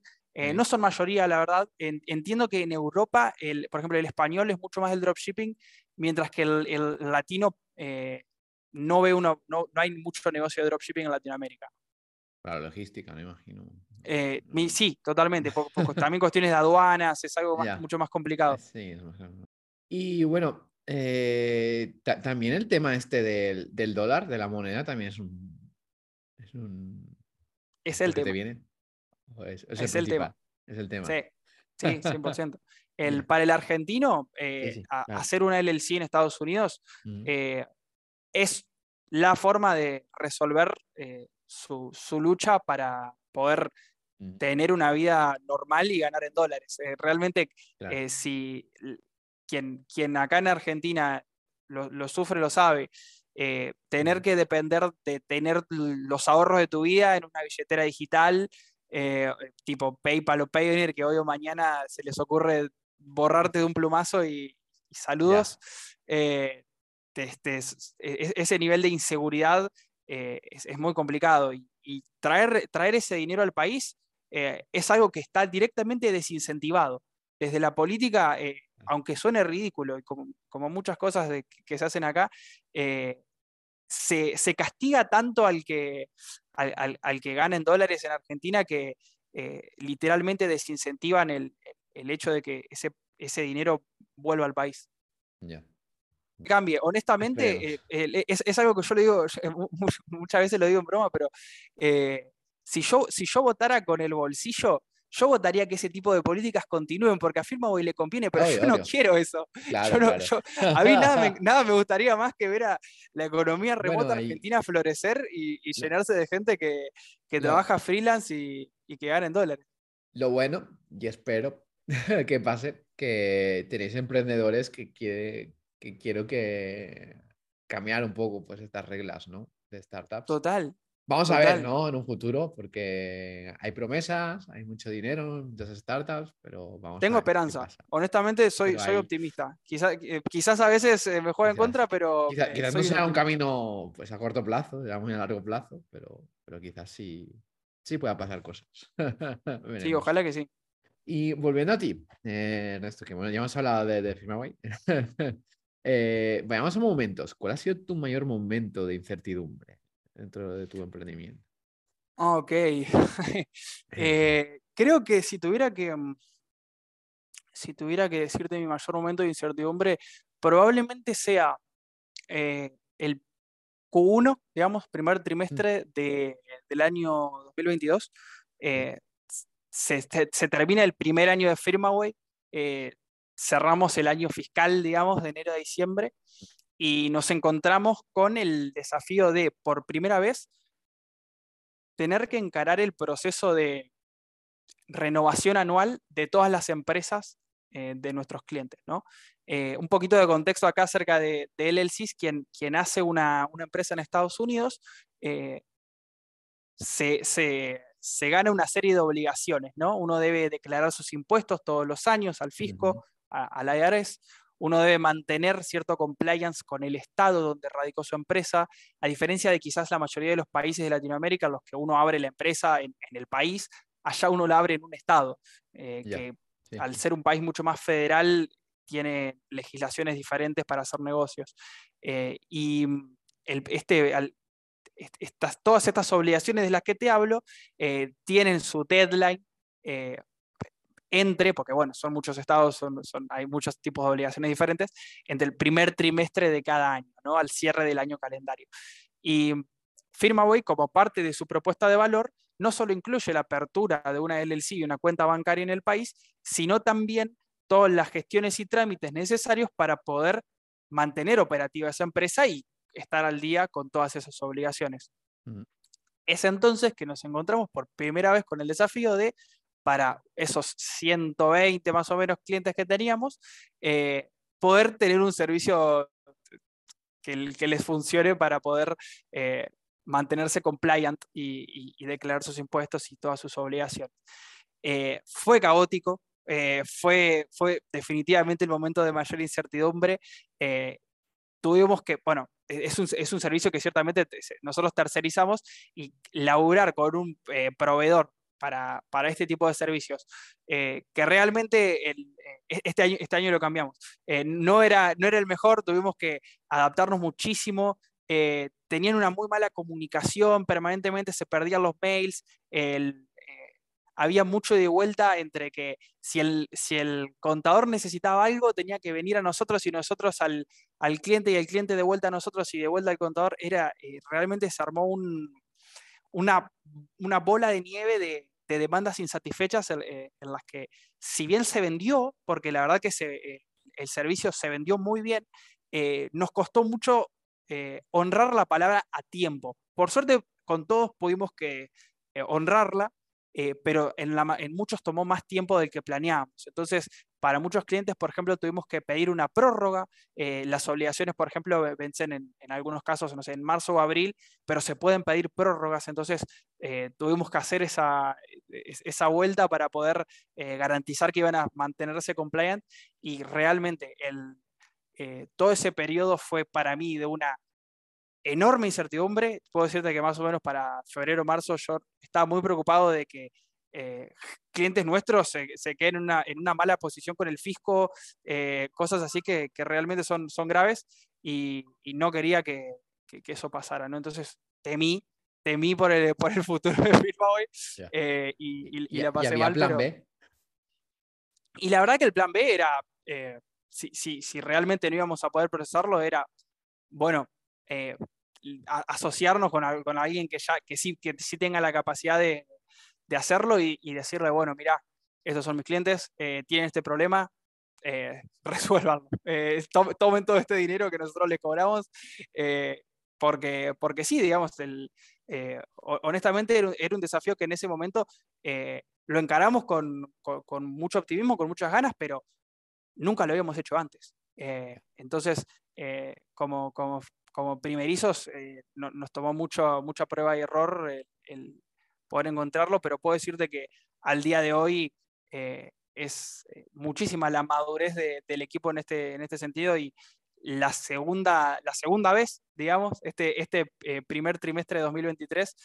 no son mayoría, la verdad. entiendo que en Europa, el, por ejemplo, el español es mucho más del dropshipping, mientras que el, el latino no ve uno, no, no hay mucho negocio de dropshipping en Latinoamérica. Para logística, me imagino. Eh, sí, totalmente. también cuestiones de aduanas, es algo mucho más complicado. Sí, y bueno, eh, también el tema este del, dólar, de la moneda, también es un. Es, un, es el tema. viene? Es, el tema. Es el tema. Sí, sí 100%. El, para el argentino, eh, hacer una LLC en Estados Unidos es la forma de resolver su, su, lucha para poder mm. tener una vida normal y ganar en dólares. Eh, realmente, eh, si quien, quien acá en Argentina lo, lo sufre, lo sabe, eh, tener que depender de tener los ahorros de tu vida en una billetera digital, tipo PayPal o Payoneer, que hoy o mañana se les ocurre borrarte de un plumazo y, saludos, este, e, ese nivel de inseguridad es, muy complicado y, traer, traer ese dinero al país es algo que está directamente desincentivado. Desde la política, aunque suene ridículo, y como, muchas cosas que se hacen acá, se, castiga tanto al que, al, que gana en dólares en Argentina que eh, literalmente desincentivan el, hecho de que ese, ese dinero vuelva al país. Cambie, honestamente, eh, e, es, algo que yo le digo, muchas veces lo digo en broma, pero eh, si, yo, si yo votara con el bolsillo, yo votaría que ese tipo de políticas continúen porque a Firmaway le conviene, pero yo no quiero eso. a mí nada me, gustaría más que ver a la economía remota argentina florecer y, llenarse de gente que, trabaja freelance y, que gana en dólares. Lo bueno, y espero que pase, que tenéis emprendedores que, quiere, que quiero que cambiar un poco pues estas reglas, ¿no? De startups. Total, Vamos a ver, ¿no? En un futuro, porque hay promesas, hay mucho dinero, muchas startups, pero vamos Tengo a ver esperanza. Honestamente, soy, soy optimista. Quizás, eh, quizás a veces eh, me juega en contra, pero. Eh, quizás no sea un camino pues, a corto plazo, ya muy a largo plazo, pero, pero quizás sí, sí pueda pasar cosas. sí, ojalá que sí. Y volviendo a ti, Ernesto, que bueno, ya hemos hablado de, de Firmaway. vayamos a momentos. ¿Cuál ha sido tu mayor momento de incertidumbre? Dentro de tu emprendimiento? Ok. Eh, creo que si tuviera que, mm, si tuviera que decirte mi mayor momento de incertidumbre, probablemente sea eh, el Q1, digamos, primer mm. trimestre del año 2022. Eh, se, termina el primer año de Firmaway, cerramos el año fiscal, digamos, de enero a diciembre, y nos encontramos con el desafío de, por primera vez, tener que encarar el proceso de renovación anual de todas las empresas eh, de nuestros clientes. ¿no? Eh, un poquito de contexto acá acerca de, de LLCs, quien, quien hace una, empresa en Estados Unidos, eh, se, gana una serie de obligaciones. ¿no? Uno debe declarar sus impuestos todos los años al fisco, a, la IRS uno debe mantener cierto compliance con el estado donde radicó su empresa, a diferencia de quizás la mayoría de los países de Latinoamérica en los que uno abre la empresa en, el país, allá uno la abre en un estado, eh, que al ser un país mucho más federal tiene legislaciones diferentes para hacer negocios. Eh, y este, estas, todas estas obligaciones de las que te hablo eh, tienen su deadline entre, porque bueno, son muchos estados, son, hay muchos tipos de obligaciones diferentes, entre el primer trimestre de cada año, ¿no? al cierre del año calendario. Y FirmaWay, como parte de su propuesta de valor, no solo incluye la apertura de una LLC y una cuenta bancaria en el país, sino también todas las gestiones y trámites necesarios para poder mantener operativa esa empresa y estar al día con todas esas obligaciones. Es entonces que nos encontramos por primera vez con el desafío de para esos 120 más o menos clientes que teníamos, eh, poder tener un servicio que, les funcione para poder eh, mantenerse compliant y, declarar sus impuestos y todas sus obligaciones. Eh, fue caótico, fue, fue definitivamente el momento de mayor incertidumbre. tuvimos que, bueno, es un, es un, servicio que ciertamente nosotros tercerizamos y laburar con un proveedor para, este tipo de servicios, eh, que realmente eh, este, año, este año lo cambiamos. Eh, no, era, no era el mejor, tuvimos que adaptarnos muchísimo, tenían una muy mala comunicación, permanentemente se perdían los mails, había mucho de vuelta entre que si el, si el contador necesitaba algo, tenía que venir a nosotros y nosotros al, al cliente y el cliente de vuelta a nosotros y de vuelta al contador, era, realmente se armó un, una, una bola de nieve de, de demandas insatisfechas eh, en, las que, si bien se vendió, porque la verdad que eh, el servicio se vendió muy bien, eh, nos costó mucho honrar la palabra a tiempo. Por suerte, con todos pudimos que honrarla, pero en, la, en, muchos tomó más tiempo del que planeábamos. Entonces, para muchos clientes, por ejemplo, tuvimos que pedir una prórroga. Eh, las obligaciones, por ejemplo, vencen en, algunos casos, no sé, en marzo o abril, pero se pueden pedir prórrogas. Entonces, eh, tuvimos que hacer esa, esa vuelta para poder eh, garantizar que iban a mantenerse compliant y realmente el, todo ese periodo fue para mí de una enorme incertidumbre. Puedo decirte que más o menos para febrero, marzo yo estaba muy preocupado de que eh, clientes nuestros se, queden en una, en una, mala posición con el fisco, eh, cosas así que, que, realmente son, son graves y, y no quería que, que, eso pasara, ¿no? Entonces temí, temí por el, por el futuro de Firma hoy eh, y, y, la pasé mal. plan B? Y la verdad que el plan B era, si, si, si, realmente no íbamos a poder procesarlo, era, bueno, asociarnos con, alguien que, ya, sí, tenga la capacidad de, hacerlo y, decirle, bueno, mira, estos son mis clientes, eh, tienen este problema, eh. Eh, tomen todo este dinero que nosotros les cobramos, eh, porque, porque sí, digamos, honestamente era, un desafío que en ese momento lo encaramos con, con, mucho optimismo, con muchas ganas, pero nunca lo habíamos hecho antes. entonces, como, como, como primerizos, nos tomó mucho, mucha prueba y error el, poder encontrarlo, pero puedo decirte que al día de hoy eh, es eh, muchísima la madurez del equipo en este, en este sentido y la segunda, la segunda vez, digamos, este, este eh, primer trimestre de 2023,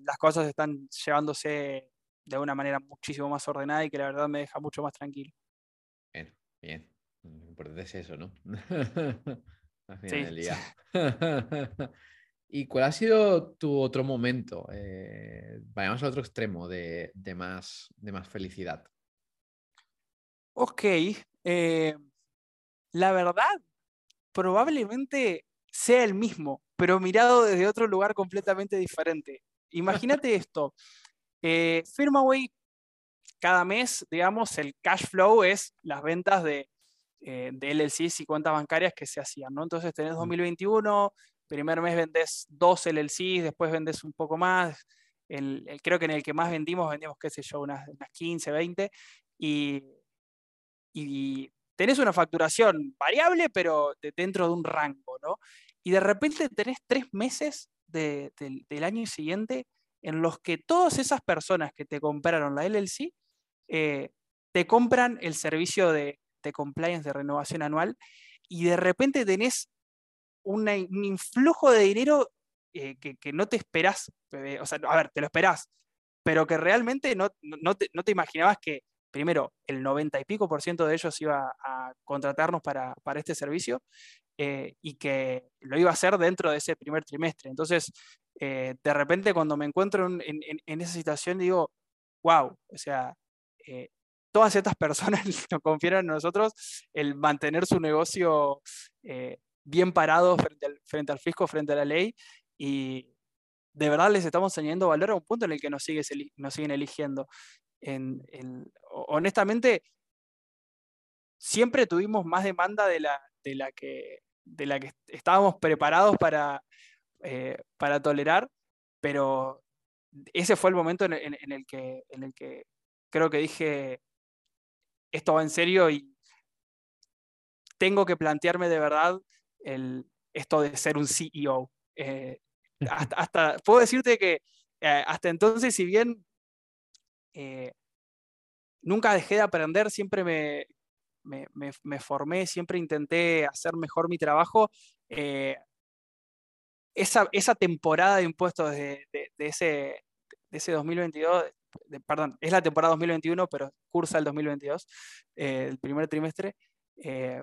las cosas están llevándose de una manera muchísimo más ordenada y que la verdad me deja mucho más tranquilo. Bien, bien. Lo importante es eso, ¿no? Al final del día. ¿Y cuál ha sido tu otro momento? Eh, vayamos al otro extremo de, más, de más felicidad. Ok. Eh, la verdad, probablemente sea el mismo, pero mirado desde otro lugar completamente diferente. Imagínate esto. Eh, Firmaway, cada mes, digamos, el cash flow es las ventas de, eh, de LLCs y cuentas bancarias que se hacían, ¿no? Entonces tenés 2021, primer mes vendés dos LLCs, después vendés un poco más. El, creo que en el que más vendimos, vendimos, qué sé yo, unas, unas 15, 20. Y, y, tenés una facturación variable, pero dentro de un rango, ¿no? Y de repente tenés tres meses del año siguiente en los que todas esas personas que te compraron la LLC eh, te compran el servicio de, de compliance de renovación anual y de repente tenés un influjo de dinero eh, que, no te esperás, eh, o sea, a ver, te lo esperás, pero que realmente no, no, te, imaginabas que, primero, el 90 y pico por ciento de ellos iba a contratarnos para, este servicio eh, y que lo iba a hacer dentro de ese primer trimestre. Entonces, de repente cuando me encuentro en, esa situación, digo, wow, o sea, todas estas personas nos confieren en nosotros el mantener su negocio bien parados frente al, fisco, frente a la ley, y de verdad les estamos añadiendo valor a un punto en el que nos, sigue, nos siguen eligiendo. En, honestamente, siempre tuvimos más demanda de la, de la, que, de la que estábamos preparados para, eh, para tolerar, pero ese fue el momento en, el que, en el que creo que dije, esto va en serio y tengo que plantearme de verdad el, esto de ser un CEO. Eh, hasta, puedo decirte que eh, hasta entonces, si bien eh, nunca dejé de aprender, siempre me, me, formé, siempre intenté hacer mejor mi trabajo. esa, esa, temporada de impuestos de, de, ese, de ese 2022, perdón, es la temporada 2021, pero cursa el 2022, el primer trimestre,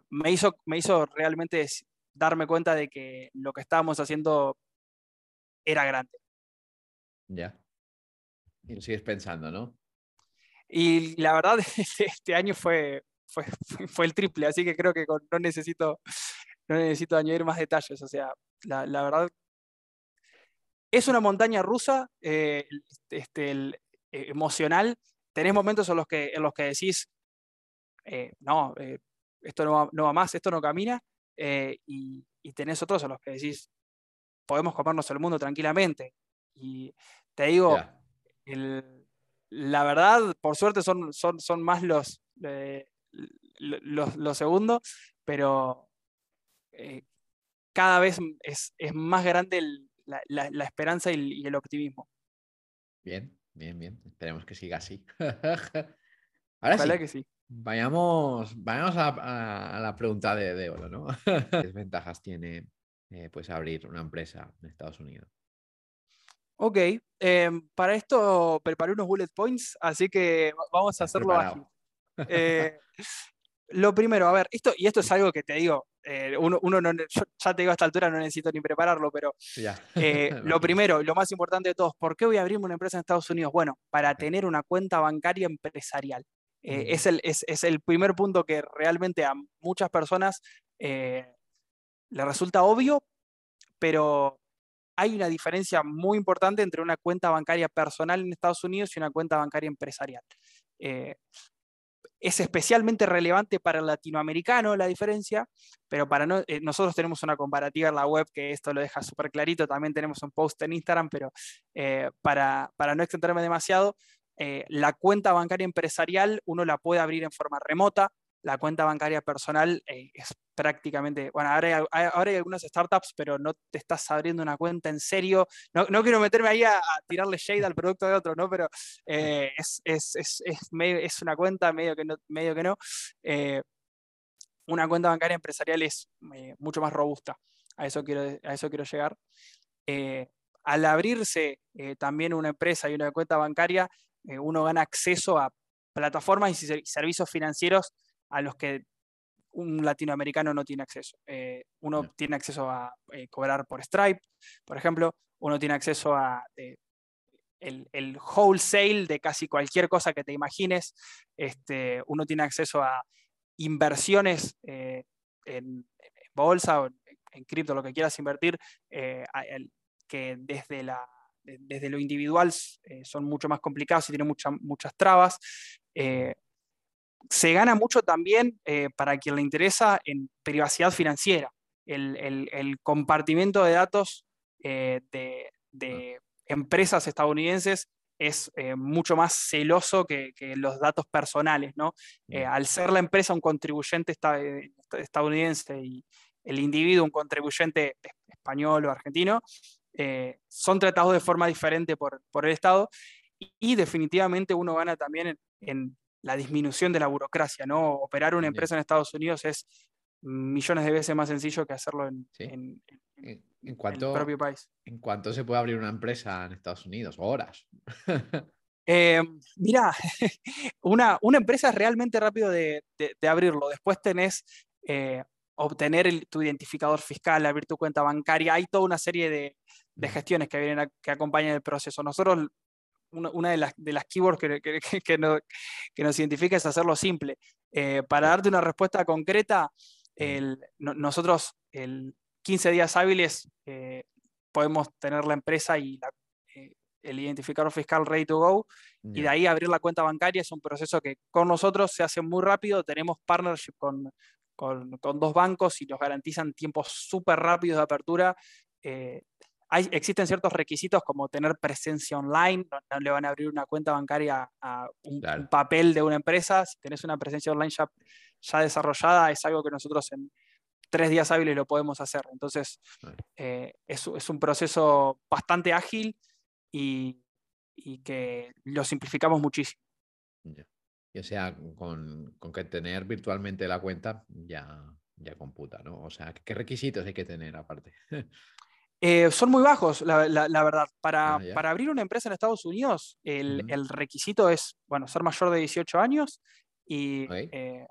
me, hizo, me hizo realmente darme cuenta de que lo que estábamos haciendo era grande. Ya. Y lo sigues pensando, ¿no? Y la verdad, este, año fue, fue, fue, el triple, así que creo que no, necesito, no necesito añadir más detalles. O sea, la, la verdad, es una montaña rusa, eh, este, el, eh, emocional. Tenés momentos en los que, en los que decís, eh, no, esto no no va más, esto no camina. Eh, y, tenés otros a los que decís, podemos comernos el mundo tranquilamente. Y te digo, la verdad, por suerte son, son, son más los, eh, los, segundos, pero eh, cada vez es, más grande la, esperanza y, el optimismo. Bien, bien, bien. Esperemos que siga así. Ahora sí. que sí. Vayamos, vayamos a, la pregunta de, de oro, ¿no? ¿Qué ventajas tiene eh, pues abrir una empresa en Estados Unidos? Ok, em, para esto preparé unos bullet points, así que vamos a hacerlo ágil. Eh, lo primero, a ver, esto, y esto es algo que te digo, eh, uno, no, ya te digo a esta altura, no necesito ni prepararlo, pero lo primero, lo más importante de todos, ¿por qué voy a abrirme una empresa en Estados Unidos? Bueno, para tener una cuenta bancaria empresarial. es, el, es, es, el, primer punto que realmente a muchas personas le resulta obvio, pero hay una diferencia muy importante entre una cuenta bancaria personal en Estados Unidos y una cuenta bancaria empresarial. Eh, es especialmente relevante para el latinoamericano la diferencia, pero para eh, nosotros tenemos una comparativa en la web que esto lo deja súper clarito, también tenemos un post en Instagram, pero eh, para, para, no extenderme demasiado, la cuenta bancaria empresarial uno la puede abrir en forma remota, la cuenta bancaria personal eh, es prácticamente, bueno, ahora hay, algunas startups, pero no te estás abriendo una cuenta en serio. No, no quiero meterme ahí a, tirarle shade al producto de otro, ¿no? Pero eh, es, es, es, es, una cuenta medio que no. Medio que no. Eh, una cuenta bancaria empresarial es mucho más robusta. A eso quiero, a eso quiero llegar. al abrirse también una empresa y una cuenta bancaria, uno gana acceso a plataformas y servicios financieros a los que un latinoamericano no tiene acceso. Eh, uno tiene acceso a eh, cobrar por Stripe, por ejemplo, uno tiene acceso a eh, el, wholesale de casi cualquier cosa que te imagines, este, uno tiene acceso a inversiones en, bolsa o en, cripto, lo que quieras invertir, que desde, la, desde lo individual son mucho más complicados y tienen muchas trabas se gana mucho también, eh, para quien le interesa, en privacidad financiera. El, compartimiento de datos eh, de, empresas estadounidenses es eh, mucho más celoso que, los datos personales. ¿no? al ser la empresa un contribuyente estadounidense y el individuo un contribuyente español o argentino, son tratados de forma diferente por, el Estado y, definitivamente uno gana también en la disminución de la burocracia, ¿no? Operar una empresa enEstados Unidos es millones de veces más sencillo que hacerlo en, en, el propio país. ¿En cuánto se puede abrir una empresa en Estados Unidos? Horas. Eh, mira, una, una, empresa es realmente rápido de, abrirlo. Después tenés eh, obtener tu identificador fiscal, abrir tu cuenta bancaria. Hay toda una serie de, mm. gestiones que, vienen que acompañan el proceso. Nosotros una, de, las, de las keywords que, que, nos identifica es hacerlo simple. Eh, para darte una respuesta concreta, nosotros el 15 días hábiles eh, podemos tener la empresa y eh, el identificador fiscal ready to go y de ahí abrir la cuenta bancaria. Es un proceso que con nosotros se hace muy rápido, tenemos partnership con, con, con dos bancos y nos garantizan tiempos súper rápidos de apertura existen ciertos requisitos como tener presencia online, no, le van a abrir una cuenta bancaria a un, papel de una empresa, si tenés una presencia online ya, desarrollada, es algo que nosotros en tres días hábiles lo podemos hacer. Entonces, eh, es, un proceso bastante ágil y, que lo simplificamos muchísimo. Y o sea, con, que tener virtualmente la cuenta ya, ya computa, ¿no? O sea, ¿qué requisitos hay que tener aparte? Eh, son muy bajos, la, verdad. Para, ah, para, abrir una empresa en Estados Unidos, el, requisito es, bueno, ser mayor de 18 años y eh,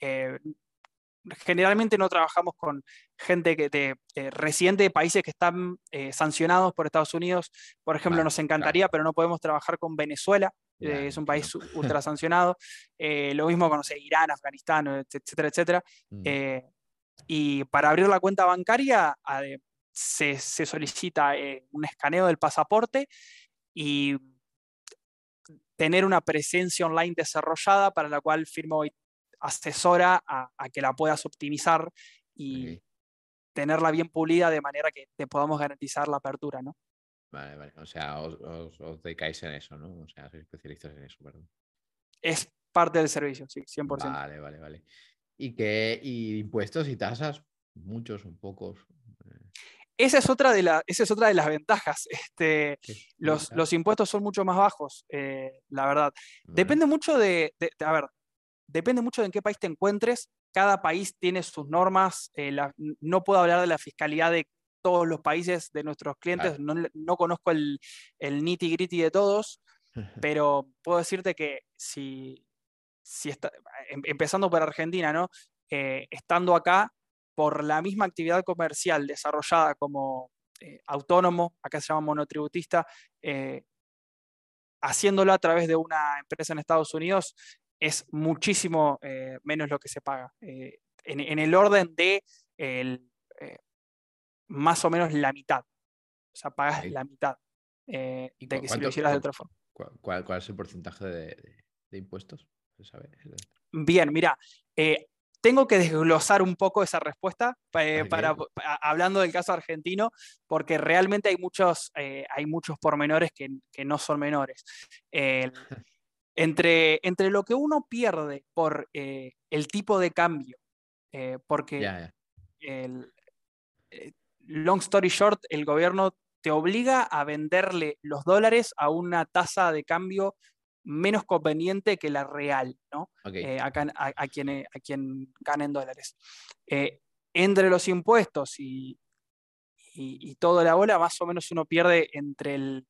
eh, generalmente no trabajamos con gente que de, residente de países que están sancionados por Estados Unidos. Por ejemplo, nos encantaría, pero no podemos trabajar con Venezuela. es un país ultra sancionado. lo mismo con Irán, Afganistán, etcétera, etcétera. Mm. y para abrir la cuenta bancaria, se, solicita eh, un escaneo del pasaporte y tener una presencia online desarrollada para la cual Firmo asesora a, que la puedas optimizar y tenerla bien pulida de manera que te podamos garantizar la apertura, ¿no? Vale, vale. O sea, os, dedicáis en eso, ¿no? O sea, sois especialistas en eso, perdón. Es parte del servicio, sí, 100%. Vale, vale, vale. ¿Y qué y impuestos y tasas? Muchos, un pocos. Esa es otra de, la, esa es otra de las ventajas. Este, los, impuestos son mucho más bajos, eh, la verdad. Depende mucho de, a ver, depende mucho de en qué país te encuentres. Cada país tiene sus normas. Eh, no puedo hablar de la fiscalidad de todos los países de nuestros clientes. No, conozco el, el nitty gritty de todos, pero puedo decirte que si, si está, em, empezando por Argentina, ¿no? Eh, estando acá, por la misma actividad comercial desarrollada como eh, autónomo, acá se llama monotributista, eh, haciéndolo a través de una empresa en Estados Unidos, es muchísimo menos lo que se paga. En, el orden de más o menos la mitad. O sea, pagas la mitad de que si lo hicieras de otra forma. ¿Cuál, es el porcentaje de, impuestos? Bien, mira, eh, tengo que desglosar un poco esa respuesta eh, para, hablando del caso argentino, porque realmente hay muchos, eh, hay muchos pormenores que, no son menores. entre, entre lo que uno pierde por el tipo de cambio, porque long story short, el gobierno te obliga a venderle los dólares a una tasa de cambio menos conveniente que la real, ¿no? Eh, a, quien, a quien gana en dólares. Eh, entre los impuestos y, y, toda la bola, más o menos uno pierde entre el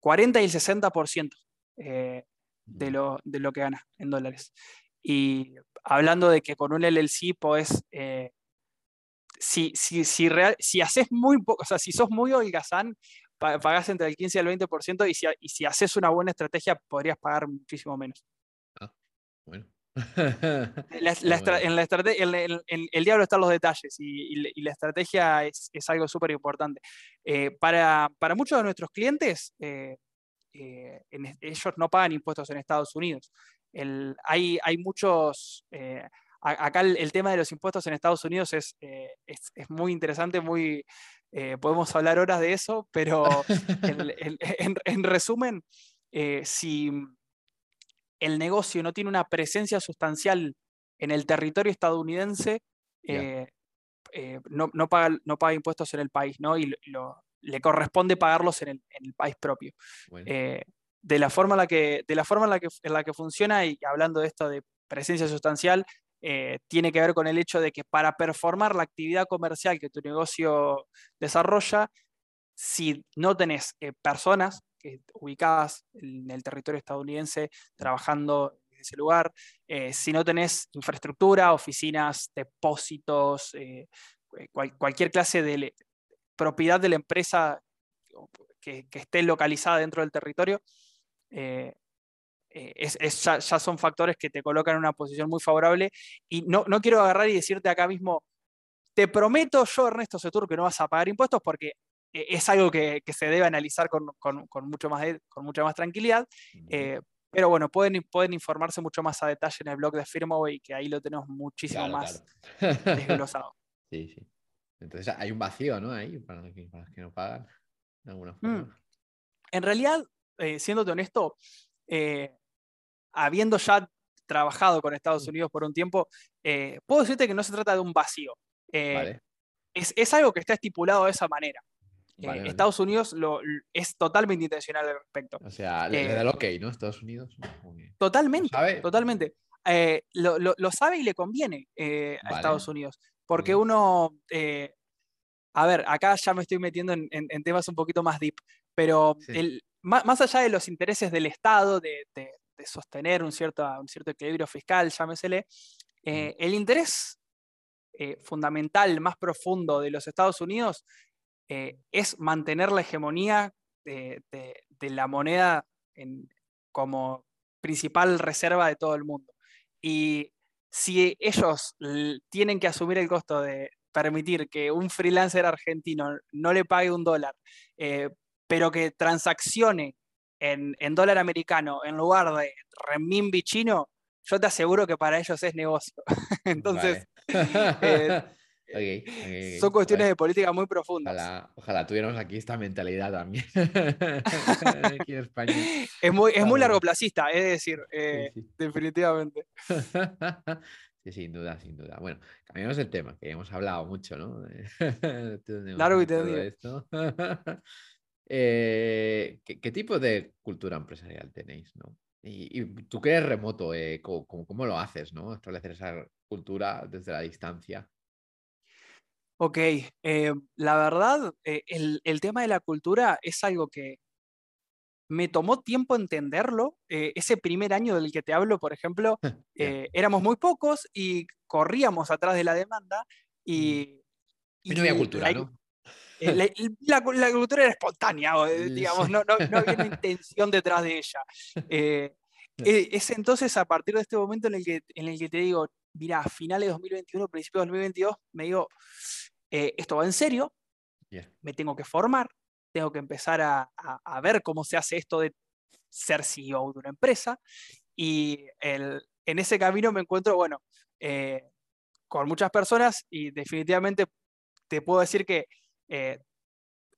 40 y el 60% eh, de, lo, de lo que gana en dólares. Y hablando de que con un LLC podés si, si, si, real, si haces muy poco, o sea, si sos muy holgazán, pagas entre el 15 y el 20% y si, y si haces una buena estrategia podrías pagar muchísimo menos. Ah, bueno. en la estrategia, el, el, diablo están los detalles y, y la estrategia es, es algo súper importante. Eh, para, para, muchos de nuestros clientes, eh, eh, ellos no pagan impuestos en Estados Unidos. hay, hay muchos, acá el, tema de los impuestos en Estados Unidos es, eh, es, muy interesante, muy, eh, podemos hablar horas de eso, pero en, resumen, eh, si el negocio no tiene una presencia sustancial en el territorio estadounidense, no, no, paga, no, paga, impuestos en el país, ¿no? Y le corresponde pagarlos en el, país propio. de la forma, en la que, de la, forma en la, que, en la que funciona, y hablando de esto de presencia sustancial, eh, tiene que ver con el hecho de que para performar la actividad comercial que tu negocio desarrolla, si no tenés eh, personas ubicadas en el territorio estadounidense trabajando en ese lugar, eh, si no tenés infraestructura, oficinas, depósitos, cualquier clase de propiedad de la empresa que, esté localizada dentro del territorio, eh, ya, son factores que te colocan en una posición muy favorable. Y no, no quiero agarrar y decirte acá mismo, te prometo yo, Ernesto Setur, que no vas a pagar impuestos porque eh, es algo que, se debe analizar con, mucho más con mucha más tranquilidad. Eh, pero bueno, pueden, pueden informarse mucho más a detalle en el blog de Firmaway, que ahí lo tenemos muchísimo más desglosado. Sí, sí. Entonces hay un vacío, ¿no? Ahí para los que, no pagan, de alguna mm. En realidad, siéndote honesto, habiendo ya trabajado con Estados mm. Unidos por un tiempo, eh, puedo decirte que no se trata de un vacío. Eh, es, algo que está estipulado de esa manera. Eh, Estados Unidos lo, es totalmente intencional al respecto. O sea, le, da el ok, ¿no? Estados Unidos. Totalmente, totalmente. Lo, sabe y le conviene a Estados Unidos. Porque uno, a ver, acá ya me estoy metiendo en, temas un poquito más deep, pero el, más, allá de los intereses del Estado, de, sostener un cierto, un cierto equilibrio fiscal, llámesele, eh, el interés eh, fundamental, más profundo de los Estados Unidos eh, es mantener la hegemonía de, la moneda como principal reserva de todo el mundo. Y si ellos tienen que asumir el costo de permitir que un freelancer argentino no le pague un dólar, pero que transaccione en, dólar americano en lugar de renminbi chino, yo te aseguro que para ellos es negocio. Entonces, eh, son cuestiones de política muy profundas. Ojalá, tuviéramos aquí esta mentalidad también. aquí en España. Es muy, es muy largo placista, es decir, eh, definitivamente. Sí, sin duda, sin duda. Bueno, cambiamos el tema, que hemos hablado mucho, ¿no? Largo y tendido. Eh, ¿qué, tipo de cultura empresarial tenéis? ¿no? Y, tú que eres remoto, eh, ¿cómo, lo haces, no? Establecer esa cultura desde la distancia. Ok, eh, la verdad, el, tema de la cultura es algo que me tomó tiempo entenderlo. ese primer año del que te hablo, por ejemplo, éramos muy pocos y corríamos atrás de la demanda y... y no había cultura, ¿no? La, cultura era espontánea, digamos, no, no, había una intención detrás de ella. Eh, eh, es entonces a partir de este momento en el que, en el que te digo, mira, finales de 2021, principios de 2022, me digo, eh, esto va en serio, me tengo que formar, tengo que empezar a, a, ver cómo se hace esto de ser CEO de una empresa. Y el, en ese camino me encuentro, bueno, con muchas personas y definitivamente te puedo decir que eh,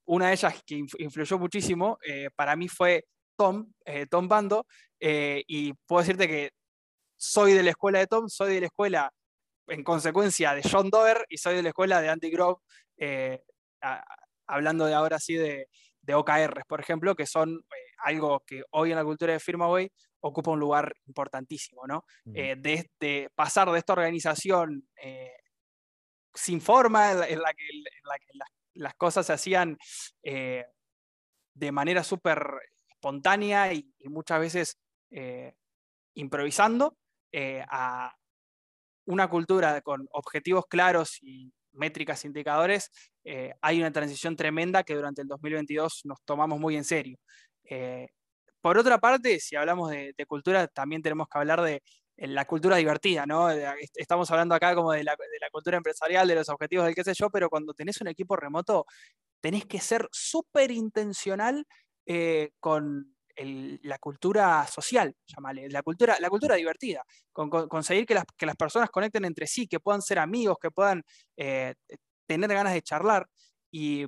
una de ellas que influyó muchísimo eh, para mí fue Tom, eh, Tom Bando, y puedo decirte que soy de la escuela de Tom, soy de la escuela en consecuencia de John Dover y soy de la escuela de Andy Grove, hablando de ahora sí de, de OKRs, por ejemplo, que son algo que hoy en la cultura de FirmaWay ocupa un lugar importantísimo, ¿no? de, pasar de esta organización sin forma en la, que, las cosas se hacían eh, de manera súper espontánea y, muchas veces eh, improvisando eh, a una cultura con objetivos claros y métricas, indicadores, hay una transición tremenda que durante el 2022 nos tomamos muy en serio. por otra parte, si hablamos de cultura, también tenemos que hablar de la cultura divertida, ¿no? Estamos hablando acá como de la, cultura empresarial, de los objetivos del qué sé yo, pero cuando tenés un equipo remoto, tenés que ser súper intencional eh, con la cultura social, llámale, la cultura, la cultura divertida, con, conseguir que las, que las, personas conecten entre sí, que puedan ser amigos, que puedan eh, tener ganas de charlar. Y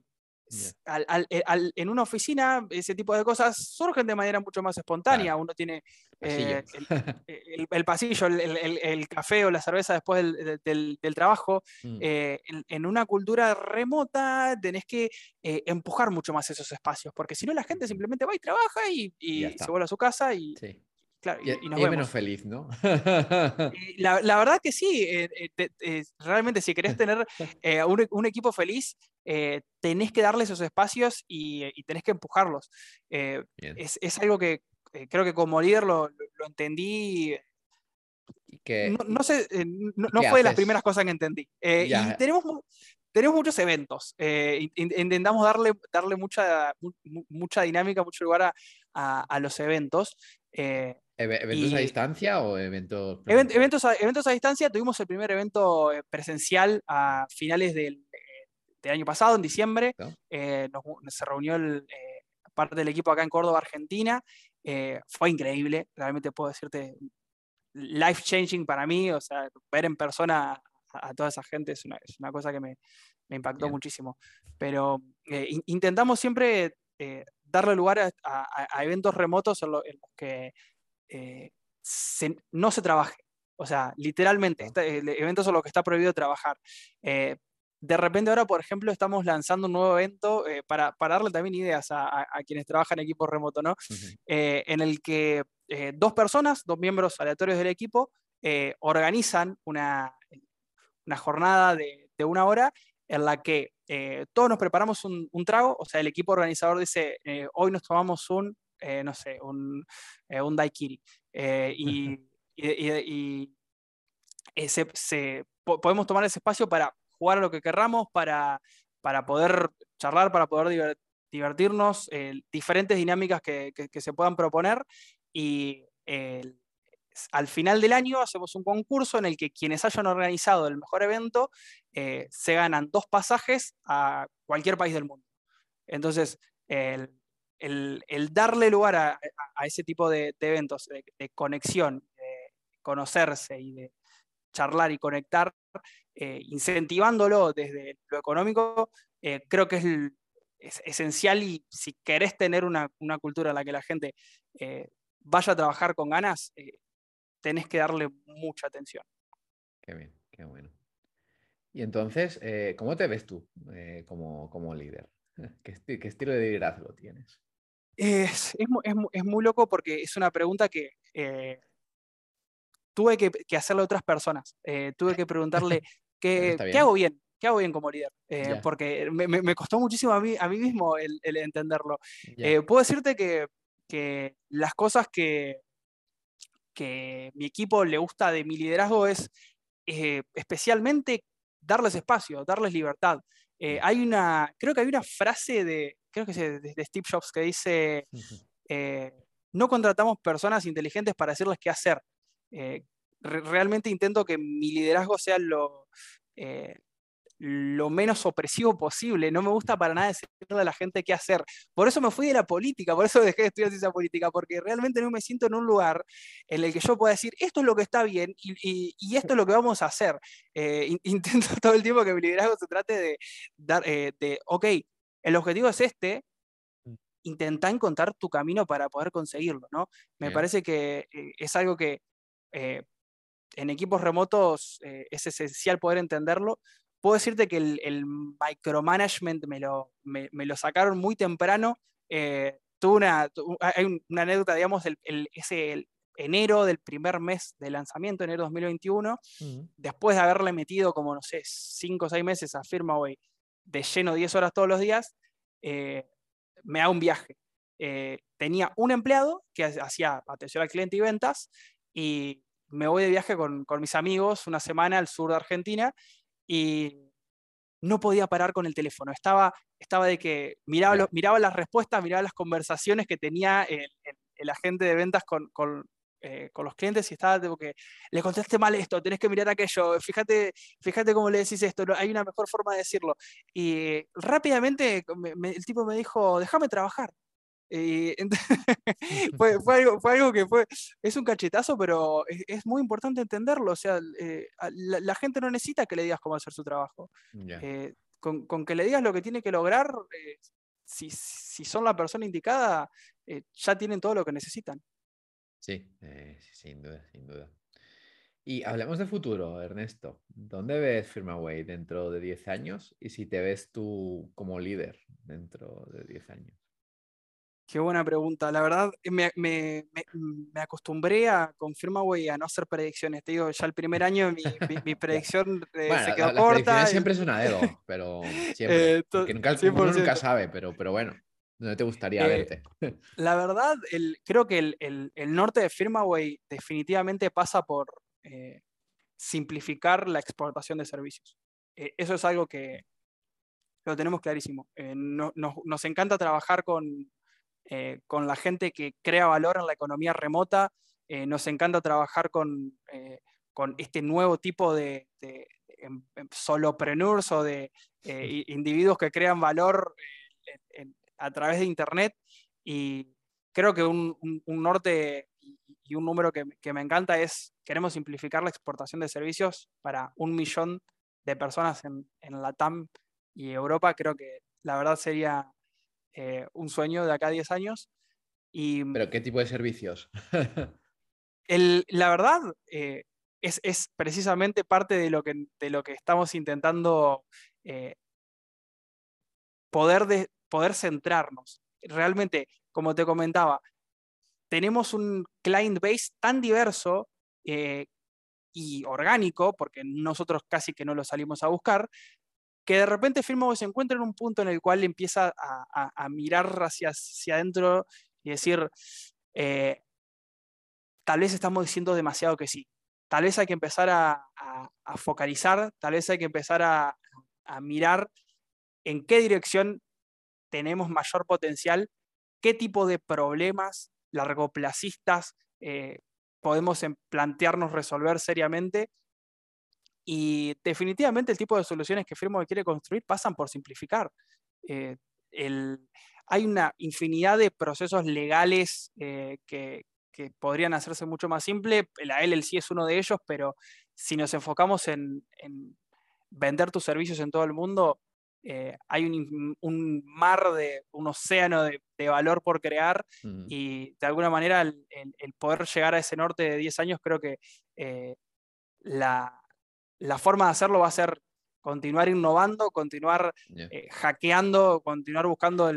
eh, en una oficina, ese tipo de cosas surgen de manera mucho más espontánea. Uno tiene eh, el, pasillo, el, café o la cerveza después del, trabajo. Mm. Eh, en, una cultura remota tenés que empujar mucho más esos espacios, porque si no la gente simplemente va y trabaja y, se vuelve a su casa y, y, menos feliz, ¿no? la, la, verdad que sí, eh, eh, realmente si querés tener eh, un, equipo feliz, tenés que darle esos espacios y, tenés que empujarlos. Es, es, algo que creo que como líder lo, lo, entendí. no, sé, no, fue de las primeras cosas que entendí. y tenemos, tenemos muchos eventos. intentamos darle, darle mucha, mucha dinámica, mucho lugar a, a, los eventos. ¿Eventos a distancia o eventos? eventos, a, eventos a distancia. Tuvimos el primer evento eh, presencial a finales del, eh, año pasado, en diciembre. Eh, se reunió parte del equipo acá en Córdoba, Argentina. fue increíble, realmente puedo decirte, life changing para mí. O sea, ver en persona a, toda esa gente es una, es una cosa que me, me impactó muchísimo. Pero intentamos siempre darle lugar a, eventos remotos en, en los que eh, no se trabaje. O sea, literalmente, este, el evento es lo que está prohibido trabajar. Eh, de repente ahora, por ejemplo, estamos lanzando un nuevo evento eh, para, para, darle también ideas a, quienes trabajan en equipo remoto, ¿no? en el que dos personas, dos miembros aleatorios del equipo, organizan una, una jornada de, de, una hora en la que todos nos preparamos un, un, trago, o sea, el equipo organizador dice, hoy nos tomamos un eh, no sé, un, eh, un daiquiri. Eh, y, y, podemos tomar ese espacio para jugar a lo que querramos, para, para poder charlar, para poder divertirnos, diferentes dinámicas que, que, se puedan proponer. Y al final del año hacemos un concurso en el que quienes hayan organizado el mejor evento se ganan dos pasajes a cualquier país del mundo. Entonces, el, darle lugar a, ese tipo de, eventos, de, conexión, de conocerse y de charlar y conectar, eh, incentivándolo desde lo económico, eh, creo que es, esencial y si querés tener una, cultura en la que la gente eh, vaya a trabajar con ganas, tenés que darle mucha atención. Qué bien, qué bueno. Y entonces, ¿cómo te ves tú como, líder? ¿Qué, estilo de liderazgo tienes? Es, es, es, muy loco porque es una pregunta que tuve que, que, hacerlo a otras personas. tuve que preguntarle, ¿qué, ¿qué hago bien? ¿Qué hago bien como líder? Porque me, me, costó muchísimo a mí, a mí mismo el, el entenderlo. puedo decirte que, que las cosas que, que mi equipo le gusta de mi liderazgo es especialmente darles espacio, darles libertad. Eh, hay una, creo que hay una frase de, creo que es de, Steve Jobs que dice, eh, no contratamos personas inteligentes para decirles qué hacer. Eh, realmente intento que mi liderazgo sea lo, lo menos opresivo posible. No me gusta para nada decirle a la gente qué hacer. Por eso me fui de la política, por eso dejé de estudiar ciencia política, porque realmente no me siento en un lugar en el que yo pueda decir esto es lo que está bien y, esto es lo que vamos a hacer. Eh, intento todo el tiempo que mi liderazgo se trate de dar, eh, de, ok, el objetivo es este, mm. intenta encontrar tu camino para poder conseguirlo, ¿no? Me parece que eh, es algo que en equipos remotos es esencial poder entenderlo, puedo decirte que el, micromanagement me lo, me, lo, sacaron muy temprano. Eh, una, hay una anécdota, digamos, el, ese enero del primer mes de lanzamiento, enero 2021, después de haberle metido como, no sé, 5 o 6 meses a Firmaway de lleno 10 horas todos los días, eh, me hago un viaje. Eh, tenía un empleado que hacía atención al cliente y ventas y me voy de viaje con, con, mis amigos una semana al sur de Argentina y no podía parar con el teléfono. Estaba, estaba de que miraba, miraba las respuestas, miraba las conversaciones que tenía el, el, agente de ventas con, con, eh, con, los clientes y estaba de que le contesté mal esto, tenés que mirar aquello, fíjate, fíjate cómo le decís esto, hay una mejor forma de decirlo. Y rápidamente el tipo me dijo, déjame trabajar. Y fue, fue, algo, fue, algo, que fue, es un cachetazo, pero es, muy importante entenderlo. O sea, eh, la, gente no necesita que le digas cómo hacer su trabajo. Eh, con, con, que le digas lo que tiene que lograr, eh, si, si, son la persona indicada, ya tienen todo lo que necesitan. Sí, sin duda, sin duda. Y hablemos de futuro, Ernesto. ¿Dónde ves Firmaway dentro de 10 años? Y si te ves tú como líder dentro de 10 años. Qué buena pregunta. La verdad, me, me, me, acostumbré a, con Firmaway a no hacer predicciones. Te digo, ya el primer año mi, mi, predicción eh, se quedó la, corta. siempre es una dedo, pero siempre. Eh, nunca, uno nunca sabe, pero, pero bueno, ¿dónde te gustaría eh, verte? La verdad, el, creo que el, el, el, norte de Firmaway definitivamente pasa por simplificar la exportación de servicios. eso es algo que lo tenemos clarísimo. No, nos, nos encanta trabajar con eh, con la gente que crea valor en la economía remota. Eh, nos encanta trabajar con, eh, con, este nuevo tipo de, em, em, solopreneurs o de individuos que crean valor a través de Internet. Y creo que un, norte y un número que, me encanta es, queremos simplificar la exportación de servicios para un millón de personas en, en la TAM y Europa. Creo que la verdad sería eh, un sueño de acá a 10 años. Y, ¿Pero qué tipo de servicios? la verdad, eh, es, precisamente parte de lo que, de lo que estamos intentando eh, poder, de, poder centrarnos. Realmente, como te comentaba, tenemos un client base tan diverso y orgánico, porque nosotros casi que no lo salimos a buscar, que de repente Firmo se encuentra en un punto en el cual empieza a, mirar hacia, adentro y decir, eh, tal vez estamos diciendo demasiado que sí, tal vez hay que empezar a, focalizar, tal vez hay que empezar a, mirar en qué dirección tenemos mayor potencial, qué tipo de problemas largoplacistas eh, podemos em, plantearnos resolver seriamente y definitivamente el tipo de soluciones que Firmo quiere construir pasan por simplificar. Eh, hay una infinidad de procesos legales eh, que, podrían hacerse mucho más simple. La LLC es uno de ellos, pero si nos enfocamos en, vender tus servicios en todo el mundo, eh, hay un, mar, de, un océano de, valor por crear y de alguna manera el, poder llegar a ese norte de 10 años creo que la, la forma de hacerlo va a ser continuar innovando, continuar eh, hackeando, continuar buscando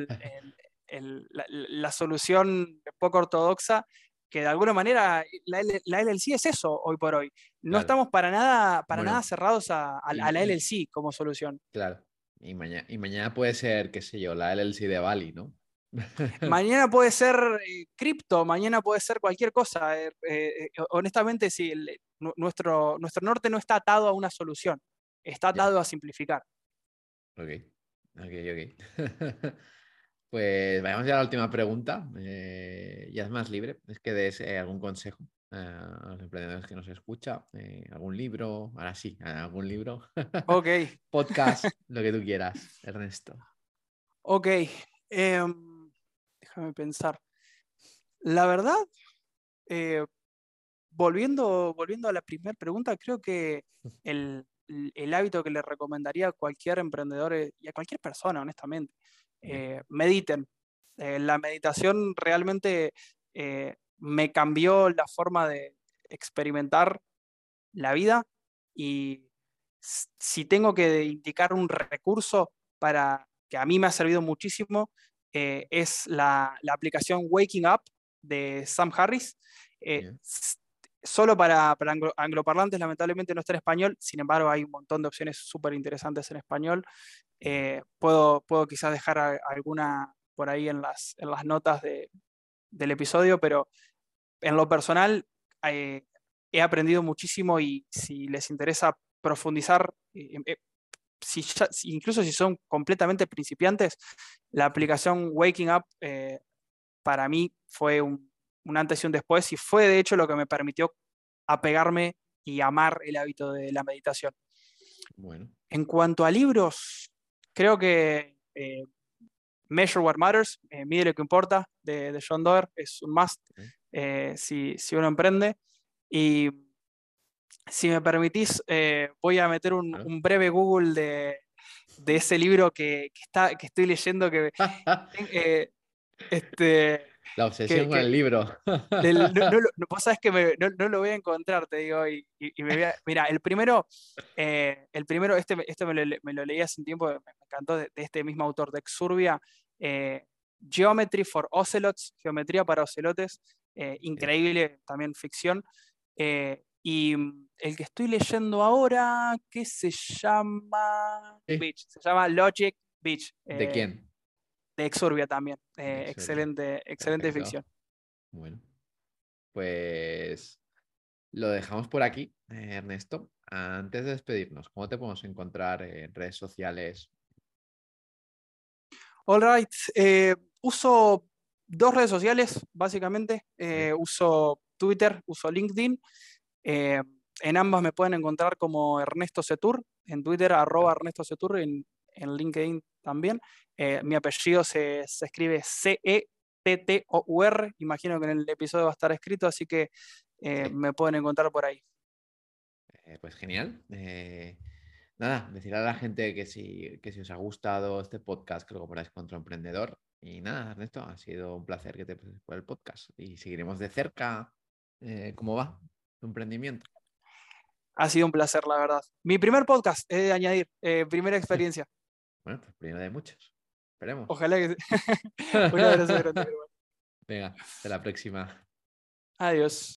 la, solución poco ortodoxa que de alguna manera la, LLC es eso hoy por hoy. No estamos para nada, para nada cerrados a, la LLC como solución. Claro. Y mañana, y mañana puede ser, qué sé yo, la LLC de Bali, ¿no? mañana puede ser eh, cripto, mañana puede ser cualquier cosa. Eh, eh, honestamente, sí, nuestro, nuestro norte no está atado a una solución, está atado a simplificar. Ok, ok, ok. pues vayamos ya a la última pregunta. ya es más libre, es que des algún consejo a los emprendedores que nos escucha, algún libro, ahora sí, algún libro. Ok. Podcast, lo que tú quieras, Ernesto. Ok. Em, déjame pensar. La verdad, eh, volviendo, volviendo a la primera pregunta, creo que el, hábito que le recomendaría a cualquier emprendedor eh, y a cualquier persona, honestamente, eh, mediten. la meditación realmente me cambió la forma de experimentar la vida y si tengo que indicar un recurso para que a mí me ha servido muchísimo, eh, es la, aplicación Waking Up de Sam Harris. Eh, solo para, angloparlantes, lamentablemente no está en español, sin embargo hay un montón de opciones súper interesantes en español. Eh, puedo, puedo quizás dejar alguna por ahí en las, en las notas del episodio, pero en lo personal he aprendido muchísimo y si les interesa profundizar, incluso si son completamente principiantes, la aplicación Waking Up eh, para mí fue un, antes y un después y fue de hecho lo que me permitió apegarme y amar el hábito de la meditación. Bueno. En cuanto a libros, creo que eh, Measure What Matters, eh, Mide lo que importa, de, John Doerr, es un must si, si, uno emprende. Y si me permitís, eh, voy a meter un, breve Google de, ese libro que, está, que estoy leyendo. Que, eh, este, la obsesión con el libro. no, vos sabes que no, lo voy a encontrar, te digo. Y, mira, el primero, eh, el primero este, este me, lo, leí hace un tiempo, me, encantó, de, este mismo autor, de Exurbia, Geometry for Ocelots, Geometría para Ocelotes, increíble, también ficción. Y mm, el que estoy leyendo ahora, ¿qué se llama? Beach. Se llama Logic Beach. ¿De eh, quién? De Exurbia también. Eh, excelente, excelente ficción. Bueno, pues lo dejamos por aquí, eh, Ernesto. Antes de despedirnos, ¿cómo te podemos encontrar en redes sociales? All right. uso dos redes sociales, básicamente. uso Twitter, uso LinkedIn. Eh, en ambas me pueden encontrar como Ernesto Setur, en Twitter arroba Ernesto Setur, en, LinkedIn también. Eh, mi apellido se, escribe C-E-T-T-O-U-R, imagino que en el episodio va a estar escrito, así que eh, me pueden encontrar por ahí. pues genial. nada, decir a la gente que si, que si os ha gustado este podcast, creo que poráis contra emprendedor. Y nada, Ernesto, ha sido un placer que te por el podcast y seguiremos de cerca cómo va emprendimiento. Ha sido un placer, la verdad. Mi primer podcast, he de añadir, eh, primera experiencia. Bueno, pues primera de muchos. Esperemos. Ojalá que. Un abrazo Venga, hasta la próxima. Adiós.